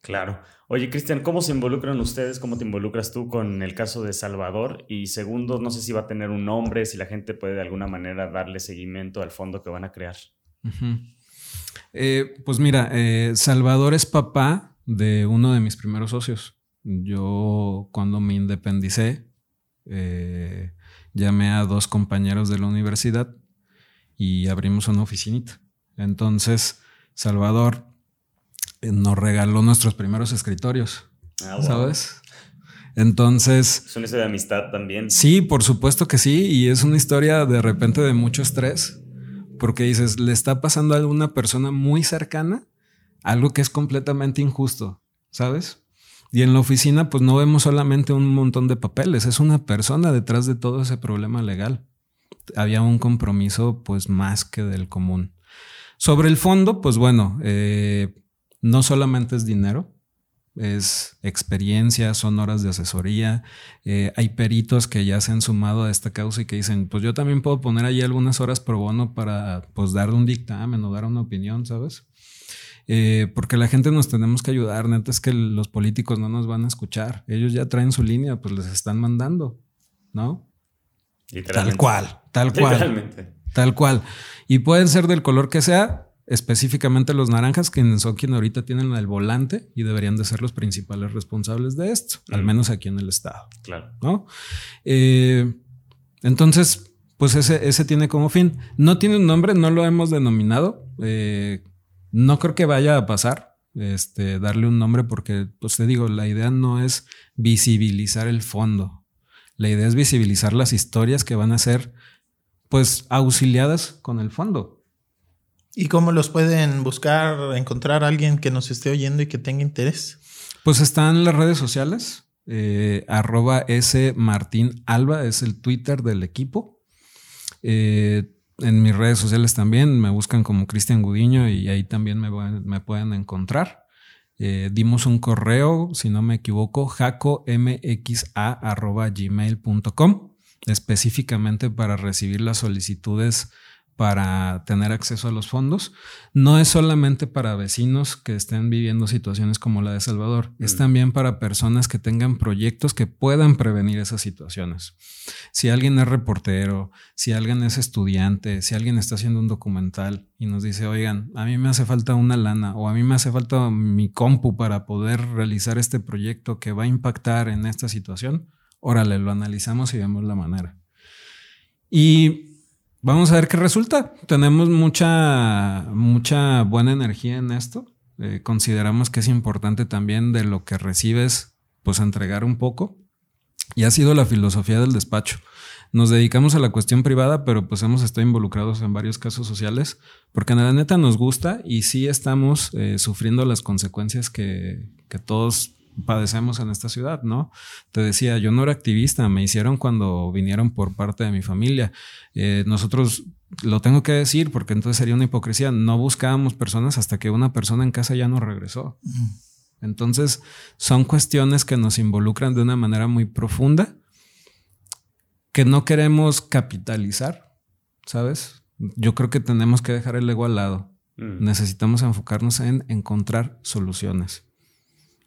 Claro. Oye, Cristian, ¿cómo se involucran ustedes? ¿Cómo te involucras tú con el caso de Salvador? Y segundo, no sé si va a tener un nombre, si la gente puede de alguna manera darle seguimiento al fondo que van a crear. Eh, pues mira, eh, Salvador es papá de uno de mis primeros socios. Yo cuando me independicé, eh, llamé a dos compañeros de la universidad y abrimos una oficinita. Entonces, Salvador nos regaló nuestros primeros escritorios, ah, ¿sabes? Entonces... Es una historia de amistad también. Sí, por supuesto que sí, y es una historia de repente de mucho estrés, porque dices, le está pasando a una persona muy cercana algo que es completamente injusto, ¿sabes? Y en la oficina, pues no vemos solamente un montón de papeles, es una persona detrás de todo ese problema legal. Había un compromiso, pues más que del común. Sobre el fondo, pues bueno, eh, no solamente es dinero, es experiencia, son horas de asesoría. Eh, hay peritos que ya se han sumado a esta causa y que dicen, pues yo también puedo poner ahí algunas horas pro bono para pues dar un dictamen o dar una opinión, ¿sabes? Eh, porque la gente nos tenemos que ayudar, neta es que los políticos no nos van a escuchar. Ellos ya traen su línea, pues les están mandando, ¿no? Tal cual, tal cual. Tal cual. Y pueden ser del color que sea, específicamente los naranjas, que son quienes ahorita tienen el volante y deberían de ser los principales responsables de esto, al menos aquí en el estado. Claro. ¿No? Eh, entonces, pues ese, ese tiene como fin. No tiene un nombre, no lo hemos denominado. Eh, no creo que vaya a pasar este, darle un nombre porque, pues te digo, la idea no es visibilizar el fondo. La idea es visibilizar las historias que van a ser, pues, auxiliadas con el fondo. ¿Y cómo los pueden buscar, encontrar a alguien que nos esté oyendo y que tenga interés? Pues están las redes sociales. Eh, arroba S Martín Alba es el Twitter del equipo. Eh, en mis redes sociales también me buscan como Cristian Gudiño y ahí también me, me pueden encontrar. Eh, dimos un correo, si no me equivoco, jacomxa.gmail.com específicamente para recibir las solicitudes para tener acceso a los fondos. No es solamente para vecinos que estén viviendo situaciones como la de Salvador, es mm. también para personas que tengan proyectos que puedan prevenir esas situaciones. Si alguien es reportero, si alguien es estudiante, si alguien está haciendo un documental y nos dice, oigan, a mí me hace falta una lana o a mí me hace falta mi compu para poder realizar este proyecto que va a impactar en esta situación, órale, lo analizamos y vemos la manera. Y Vamos a ver qué resulta. Tenemos mucha, mucha buena energía en esto. Eh, consideramos que es importante también de lo que recibes, pues entregar un poco. Y ha sido la filosofía del despacho. Nos dedicamos a la cuestión privada, pero pues hemos estado involucrados en varios casos sociales, porque en la neta nos gusta y sí estamos eh, sufriendo las consecuencias que, que todos padecemos en esta ciudad, ¿no? Te decía, yo no era activista, me hicieron cuando vinieron por parte de mi familia. Eh, nosotros, lo tengo que decir porque entonces sería una hipocresía, no buscábamos personas hasta que una persona en casa ya no regresó. Entonces, son cuestiones que nos involucran de una manera muy profunda, que no queremos capitalizar, ¿sabes? Yo creo que tenemos que dejar el ego al lado. Mm. Necesitamos enfocarnos en encontrar soluciones.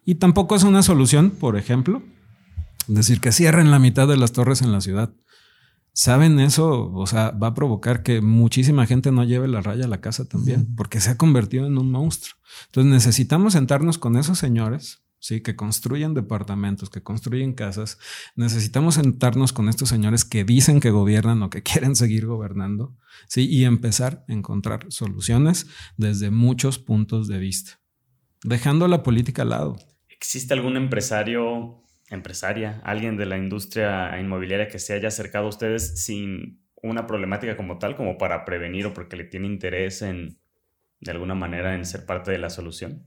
Y tampoco es una solución, por ejemplo, decir que cierren la mitad de las torres en la ciudad. ¿Saben eso? O sea, va a provocar que muchísima gente no lleve la raya a la casa también, porque se ha convertido en un monstruo. Entonces necesitamos sentarnos con esos señores, ¿sí? Que construyen departamentos, que construyen casas. Necesitamos sentarnos con estos señores que dicen que gobiernan o que quieren seguir gobernando, ¿sí? Y empezar a encontrar soluciones desde muchos puntos de vista, dejando la política al lado. ¿Existe algún empresario, empresaria, alguien de la industria inmobiliaria que se haya acercado a ustedes sin una problemática como tal, como para prevenir o porque le tiene interés en, de alguna manera, en ser parte de la solución?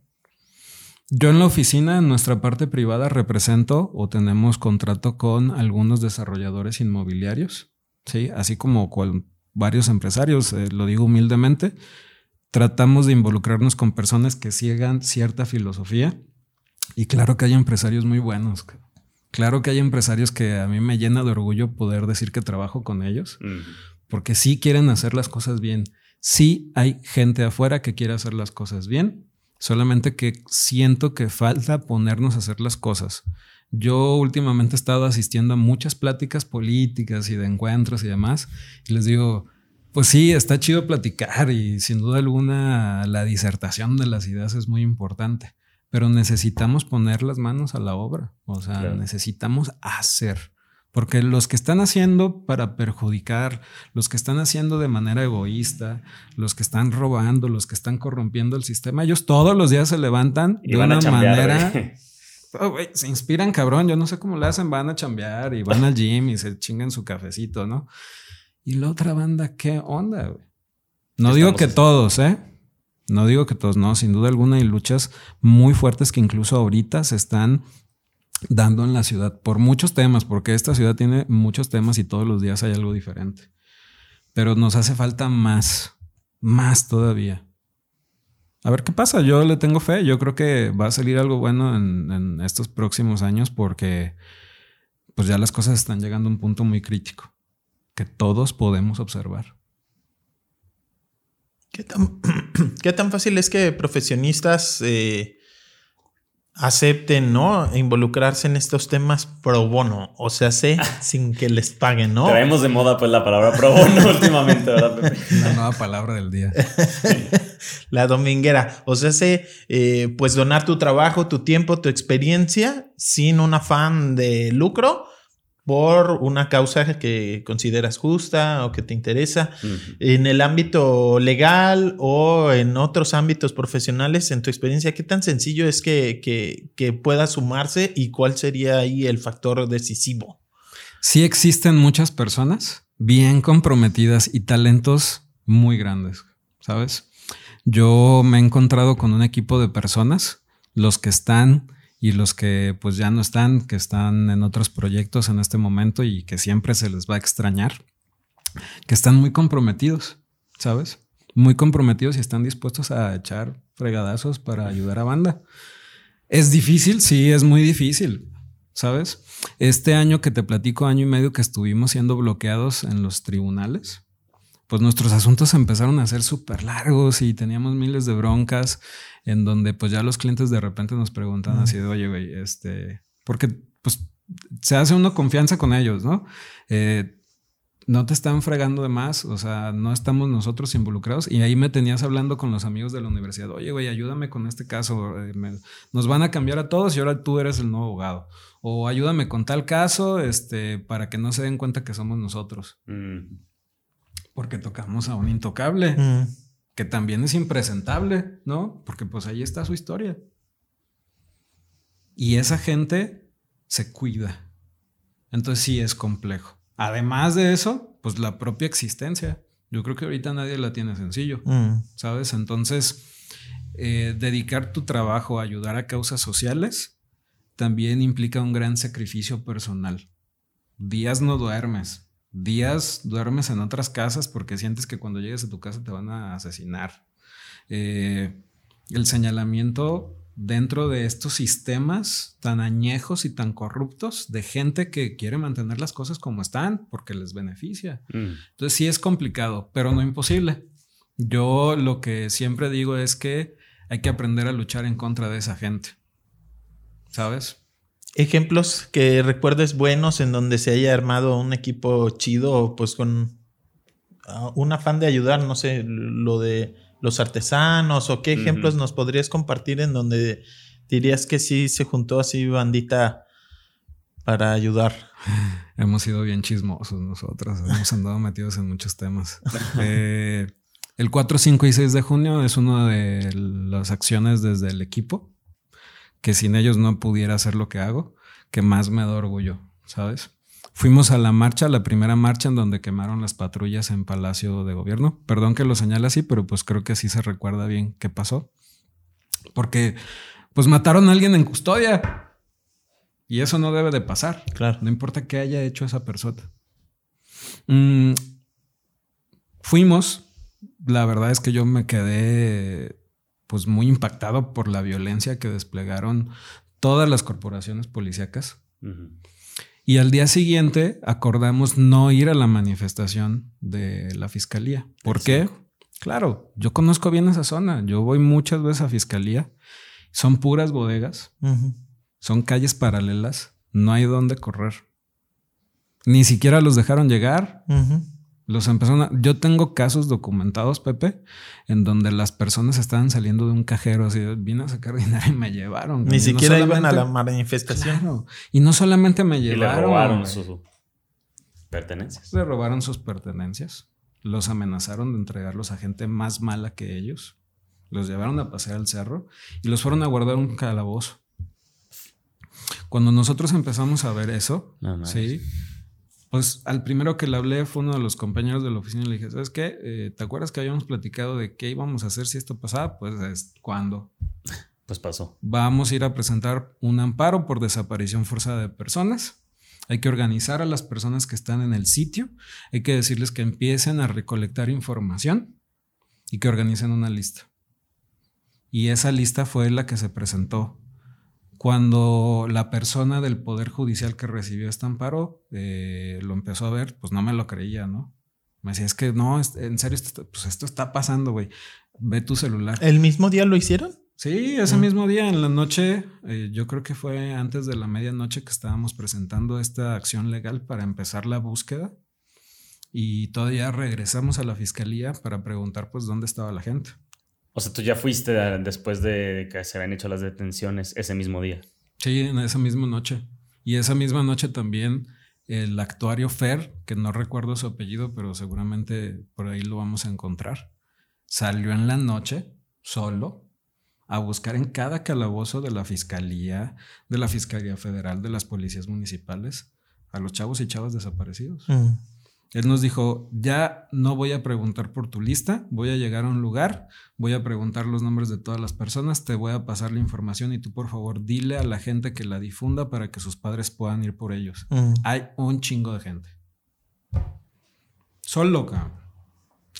Yo en la oficina, en nuestra parte privada, represento o tenemos contrato con algunos desarrolladores inmobiliarios, ¿sí? así como con varios empresarios, eh, lo digo humildemente. Tratamos de involucrarnos con personas que sigan cierta filosofía y claro que hay empresarios muy buenos. Claro que hay empresarios que a mí me llena de orgullo poder decir que trabajo con ellos, porque sí quieren hacer las cosas bien. Sí hay gente afuera que quiere hacer las cosas bien, solamente que siento que falta ponernos a hacer las cosas. Yo últimamente he estado asistiendo a muchas pláticas políticas y de encuentros y demás, y les digo, pues sí, está chido platicar y sin duda alguna la disertación de las ideas es muy importante pero necesitamos poner las manos a la obra. O sea, necesitamos hacer. Porque los que están haciendo para perjudicar, los que están haciendo de manera egoísta, los que están robando, los que están corrompiendo el sistema, ellos todos los días se levantan de una manera. Oh, se inspiran cabrón, yo no sé cómo le hacen, van a chambear y van al gym y se chingan su cafecito, ¿no? Y la otra banda, ¿qué onda? Güey? No digo que todos, ¿eh? No digo que todos no, sin duda alguna hay luchas muy fuertes que incluso ahorita se están dando en la ciudad por muchos temas, porque esta ciudad tiene muchos temas y todos los días hay algo diferente. Pero nos hace falta más, más todavía. A ver qué pasa, yo le tengo fe, yo creo que va a salir algo bueno en, en estos próximos años porque pues ya las cosas están llegando a un punto muy crítico que todos podemos observar. ¿Qué tan, ¿Qué tan fácil es que profesionistas eh, acepten, ¿no? Involucrarse en estos temas pro bono, o sea, sé sin que les paguen, ¿no? Traemos de moda pues la palabra pro bono últimamente, ¿verdad, Pepe? La nueva palabra del día. la dominguera, o sea, sé, eh, pues donar tu trabajo, tu tiempo, tu experiencia sin un afán de lucro por una causa que consideras justa o que te interesa. En el ámbito legal o en otros ámbitos profesionales, en tu experiencia, ¿qué tan sencillo es que, que, pueda sumarse y cuál sería ahí el factor decisivo? Sí existen muchas personas bien comprometidas y talentos muy grandes, ¿sabes? Yo me he encontrado con un equipo de personas, los que están y los que pues ya no están, que están en otros proyectos en este momento y que siempre se les va a extrañar, que están muy comprometidos, ¿sabes? Muy comprometidos y están dispuestos a echar fregadazos para ayudar a banda. Es difícil, sí, es muy difícil, ¿sabes? Este año que te platico, año y medio que estuvimos siendo bloqueados en los tribunales, pues nuestros asuntos empezaron a ser súper largos y teníamos miles de broncas en donde pues ya los clientes de repente nos preguntan así de, oye, güey, este, porque pues se hace una confianza con ellos, ¿no? Eh, no te están fregando de más, o sea, no estamos nosotros involucrados. Y ahí me tenías hablando con los amigos de la universidad, oye, güey, ayúdame con este caso, eh, nos van a cambiar a todos y ahora tú eres el nuevo abogado. O ayúdame con tal caso, este, para que no se den cuenta que somos nosotros. Mm. Porque tocamos a un intocable. Mm que también es impresentable, ¿no? Porque pues ahí está su historia. Y esa gente se cuida. Entonces sí es complejo. Además de eso, pues la propia existencia. Yo creo que ahorita nadie la tiene sencillo, mm. ¿sabes? Entonces, eh, dedicar tu trabajo a ayudar a causas sociales también implica un gran sacrificio personal. Días no duermes, días duermes en otras casas porque sientes que cuando llegues a tu casa te van a asesinar. Eh, el señalamiento dentro de estos sistemas tan añejos y tan corruptos de gente que quiere mantener las cosas como están porque les beneficia. Mm. Entonces sí es complicado, pero no imposible. Yo lo que siempre digo es que hay que aprender a luchar en contra de esa gente. ¿Sabes? Ejemplos que recuerdes buenos en donde se haya armado un equipo chido, pues con ah, un afán de ayudar, no sé, lo de los artesanos o qué ejemplos nos podrías compartir en donde dirías que sí se juntó así bandita para ayudar. Hemos sido bien chismosos nosotros, hemos andado metidos en muchos temas. Eh, el 4, 5 y 6 de junio es una de las acciones desde el equipo que sin ellos no pudiera hacer lo que hago, que más me da orgullo, ¿sabes? Fuimos a la marcha, la primera marcha en donde quemaron las patrullas en Palacio de Gobierno. Perdón que lo señale así, pero pues creo que así se recuerda bien qué pasó. Porque pues mataron a alguien en custodia. Y eso no debe de pasar. Claro. No importa qué haya hecho esa persona. Mm, fuimos. La verdad es que yo me quedé pues muy impactado por la violencia que desplegaron todas las corporaciones policíacas. Y al día siguiente acordamos no ir a la manifestación de la fiscalía. ¿Por qué? Claro, yo conozco bien esa zona. Yo voy muchas veces a fiscalía. Son puras bodegas. Son calles paralelas. No hay dónde correr. Ni siquiera los dejaron llegar. Los empezaron Yo tengo casos documentados, Pepe, en donde las personas estaban saliendo de un cajero así, vine a sacar dinero y me llevaron. Ni siquiera iban a la manifestación. Y no solamente me llevaron. Le robaron sus pertenencias. Le robaron sus pertenencias. Los amenazaron de entregarlos a gente más mala que ellos. Los llevaron a pasear al cerro y los fueron a guardar un calabozo. Cuando nosotros empezamos a ver eso, sí pues al primero que le hablé fue uno de los compañeros de la oficina y le dije, ¿sabes qué? Eh, ¿Te acuerdas que habíamos platicado de qué íbamos a hacer si esto pasaba? Pues es cuando. Pues pasó. Vamos a ir a presentar un amparo por desaparición forzada de personas. Hay que organizar a las personas que están en el sitio. Hay que decirles que empiecen a recolectar información y que organicen una lista. Y esa lista fue la que se presentó cuando la persona del Poder Judicial que recibió este amparo eh, lo empezó a ver, pues no me lo creía, ¿no? Me decía, es que no, en serio, esto, pues esto está pasando, güey. Ve tu celular. ¿El mismo día lo hicieron? Sí, ese mismo día, en la noche, eh, yo creo que fue antes de la medianoche que estábamos presentando esta acción legal para empezar la búsqueda. Y todavía regresamos a la fiscalía para preguntar, pues, dónde estaba la gente. O sea, tú ya fuiste después de que se habían hecho las detenciones ese mismo día. Sí, en esa misma noche. Y esa misma noche también el actuario Fer, que no recuerdo su apellido, pero seguramente por ahí lo vamos a encontrar, salió en la noche solo a buscar en cada calabozo de la Fiscalía, de la Fiscalía Federal, de las policías municipales, a los chavos y chavas desaparecidos. Mm. Él nos dijo, ya no voy a preguntar por tu lista, voy a llegar a un lugar, voy a preguntar los nombres de todas las personas, te voy a pasar la información y tú por favor dile a la gente que la difunda para que sus padres puedan ir por ellos. Hay un chingo de gente. Solo, cabrón.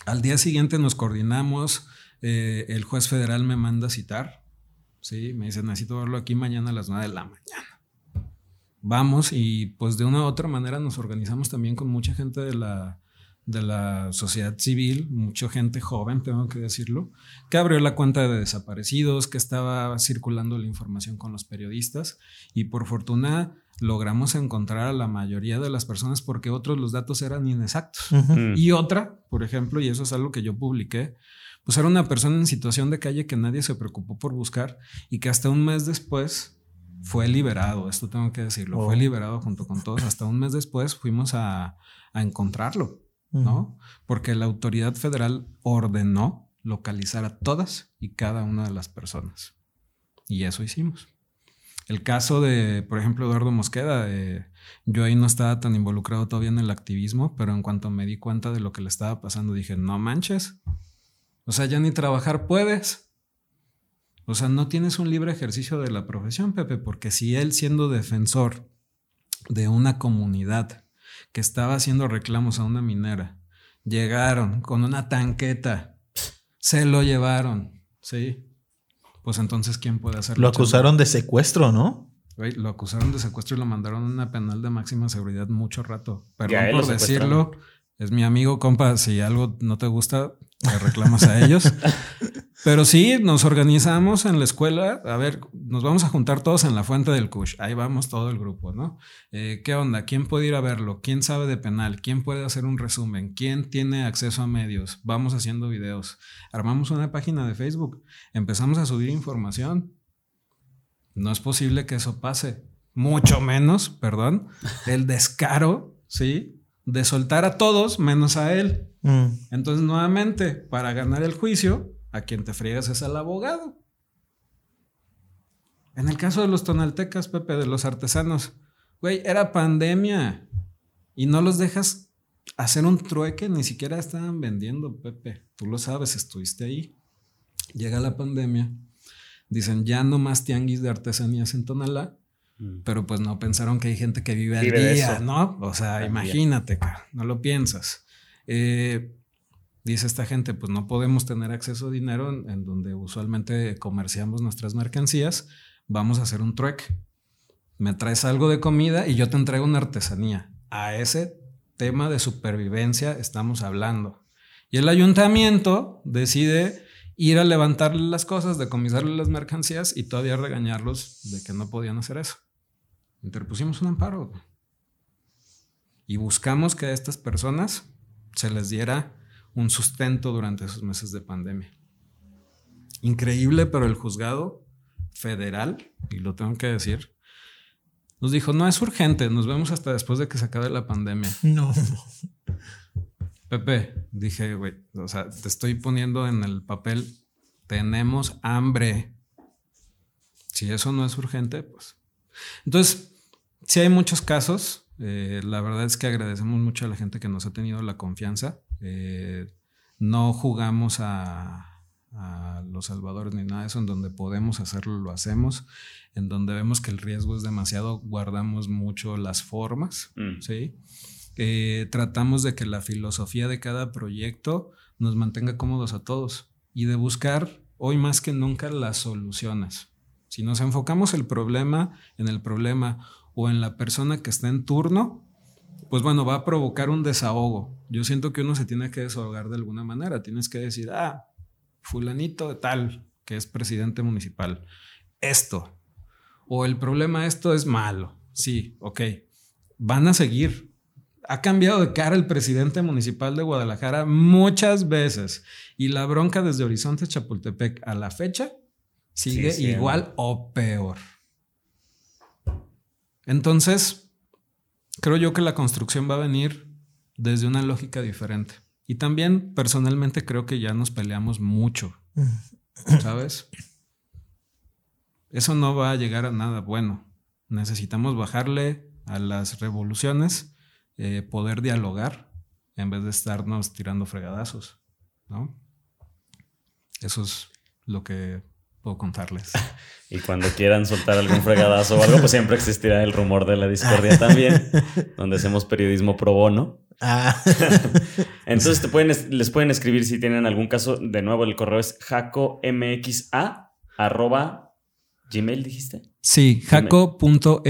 Al día siguiente nos coordinamos, eh, el juez federal me manda a citar, ¿sí? Me dice, necesito verlo aquí mañana a las 9 de la mañana vamos y pues de una u otra manera nos organizamos también con mucha gente de la, de la sociedad civil, mucha gente joven, tengo que decirlo, que abrió la cuenta de desaparecidos, que estaba circulando la información con los periodistas y por fortuna logramos encontrar a la mayoría de las personas porque otros los datos eran inexactos. Y otra, por ejemplo, y eso es algo que yo publiqué, pues era una persona en situación de calle que nadie se preocupó por buscar y que hasta un mes después fue liberado, esto tengo que decirlo, fue oh. liberado junto con todos. Hasta un mes después fuimos a, encontrarlo, ¿no? Porque la autoridad federal ordenó localizar a todas y cada una de las personas. Y eso hicimos. El caso de, por ejemplo, Eduardo Mosqueda, eh, yo ahí no estaba tan involucrado todavía en el activismo, pero en cuanto me di cuenta de lo que le estaba pasando, dije, no manches. O sea, ya ni trabajar puedes. O sea, no tienes un libre ejercicio de la profesión, Pepe, porque si él siendo defensor de una comunidad que estaba haciendo reclamos a una minera, llegaron con una tanqueta, se lo llevaron, ¿sí? Pues entonces, ¿quién puede hacerlo? Lo acusaron de secuestro, ¿no? lo acusaron de secuestro y lo mandaron a una penal de máxima seguridad mucho rato. Perdón por decirlo, es mi amigo, compa, si algo no te gusta, le reclamas a ellos. Pero sí, nos organizamos en la escuela. A ver, nos vamos a juntar todos en la fuente del Kush. Ahí vamos todo el grupo, ¿no? Eh, ¿Qué onda? ¿Quién puede ir a verlo? ¿Quién sabe de penal? ¿Quién puede hacer un resumen? ¿Quién tiene acceso a medios? Vamos haciendo videos. Armamos una página de Facebook. Empezamos a subir información. No es posible que eso pase. Mucho menos, perdón, el descaro, ¿sí? De soltar a todos menos a él. Mm. Entonces, nuevamente, para ganar el juicio, a quien te friegas es al abogado. En el caso de los tonaltecas, Pepe, de los artesanos, güey, era pandemia y no los dejas hacer un trueque, ni siquiera estaban vendiendo, Pepe. Tú lo sabes, estuviste ahí. Llega la pandemia, dicen ya no más tianguis de artesanías en Tonalá. Pero pues no pensaron que hay gente que vive, al día, ¿no? O sea, imagínate, no lo piensas. Eh, dice esta gente, pues no podemos tener acceso a dinero en, donde usualmente comerciamos nuestras mercancías, vamos a hacer un trueque. Me traes algo de comida y yo te entrego una artesanía. A ese tema de supervivencia estamos hablando. Y el ayuntamiento decide ir a levantarle las cosas, decomisarle las mercancías y todavía regañarlos de que no podían hacer eso interpusimos un amparo. Y buscamos que a estas personas se les diera un sustento durante esos meses de pandemia. Increíble, pero el juzgado federal, y lo tengo que decir, nos dijo, no es urgente, nos vemos hasta después de que se acabe la pandemia. No. Pepe, dije, güey, o sea, te estoy poniendo en el papel, tenemos hambre. Si eso no es urgente, pues. Entonces, Sí hay muchos casos. Eh, la verdad es que agradecemos mucho a la gente que nos ha tenido la confianza. Eh, no jugamos a, los salvadores ni nada de eso. En donde podemos hacerlo, lo hacemos. En donde vemos que el riesgo es demasiado, guardamos mucho las formas. Mm. ¿sí? Eh, tratamos de que la filosofía de cada proyecto nos mantenga cómodos a todos y de buscar hoy más que nunca las soluciones. Si nos enfocamos el problema en el problema o en la persona que está en turno, pues bueno, va a provocar un desahogo. Yo siento que uno se tiene que desahogar de alguna manera. Tienes que decir, ah, fulanito de tal, que es presidente municipal, esto. O el problema esto es malo. Sí, ok. Van a seguir. Ha cambiado de cara el presidente municipal de Guadalajara muchas veces. Y la bronca desde Horizonte Chapultepec a la fecha sigue igual o peor. Entonces, creo yo que la construcción va a venir desde una lógica diferente. Y también personalmente creo que ya nos peleamos mucho, ¿sabes? Eso no va a llegar a nada bueno. Necesitamos bajarle a las revoluciones, eh, poder dialogar en vez de estarnos tirando fregadazos, ¿no? Eso es lo que puedo contarles. y cuando quieran soltar algún fregadazo o algo, pues siempre existirá el rumor de la discordia también, donde hacemos periodismo pro bono. Ah. Entonces te pueden, les pueden escribir si tienen algún caso. De nuevo, el correo es jacomxa arroba gmail, dijiste. Sí, jaco.mxa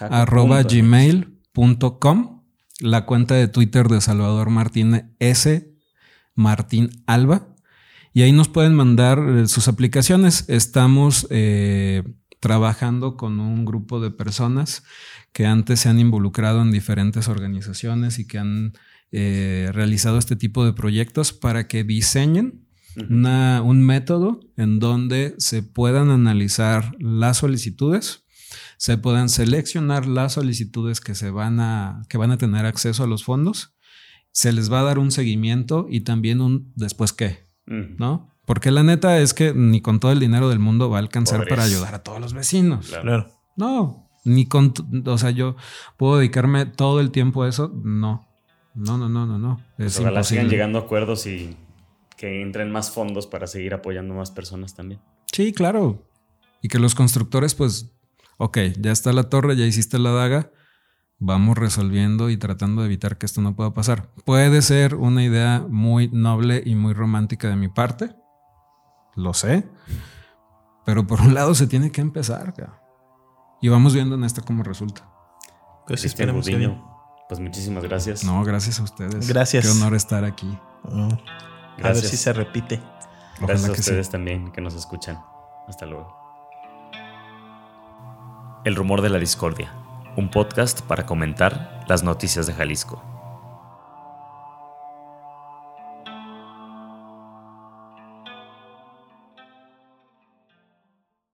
arroba gmail.com. La cuenta de Twitter de Salvador Martínez S. Martín Alba y ahí nos pueden mandar eh, sus aplicaciones. Estamos eh, trabajando con un grupo de personas que antes se han involucrado en diferentes organizaciones y que han eh, realizado este tipo de proyectos para que diseñen un método en donde se puedan analizar las solicitudes, se puedan seleccionar las solicitudes que se van a, que van a tener acceso a los fondos, se les va a dar un seguimiento y también un después qué, ¿no? Porque la neta es que ni con todo el dinero del mundo va a alcanzar para ayudar a todos los vecinos. Claro. No, ni con, o sea, yo puedo dedicarme todo el tiempo a eso. No, no, no, no, no, no. Es pues ojalá sigan llegando a acuerdos y que entren más fondos para seguir apoyando más personas también. Sí, claro. Y que los constructores, pues, ok, ya está la torre, ya hiciste la daga vamos resolviendo y tratando de evitar que esto no pueda pasar. Puede ser una idea muy noble y muy romántica de mi parte, lo sé, pero por un lado se tiene que empezar. Y vamos viendo en esto cómo resulta. Pues, pues muchísimas gracias. No, gracias a ustedes. Gracias. Qué honor estar aquí. A ver si se repite. Gracias a ustedes también que nos escuchan. Hasta luego. El rumor de la discordia un podcast para comentar las noticias de Jalisco.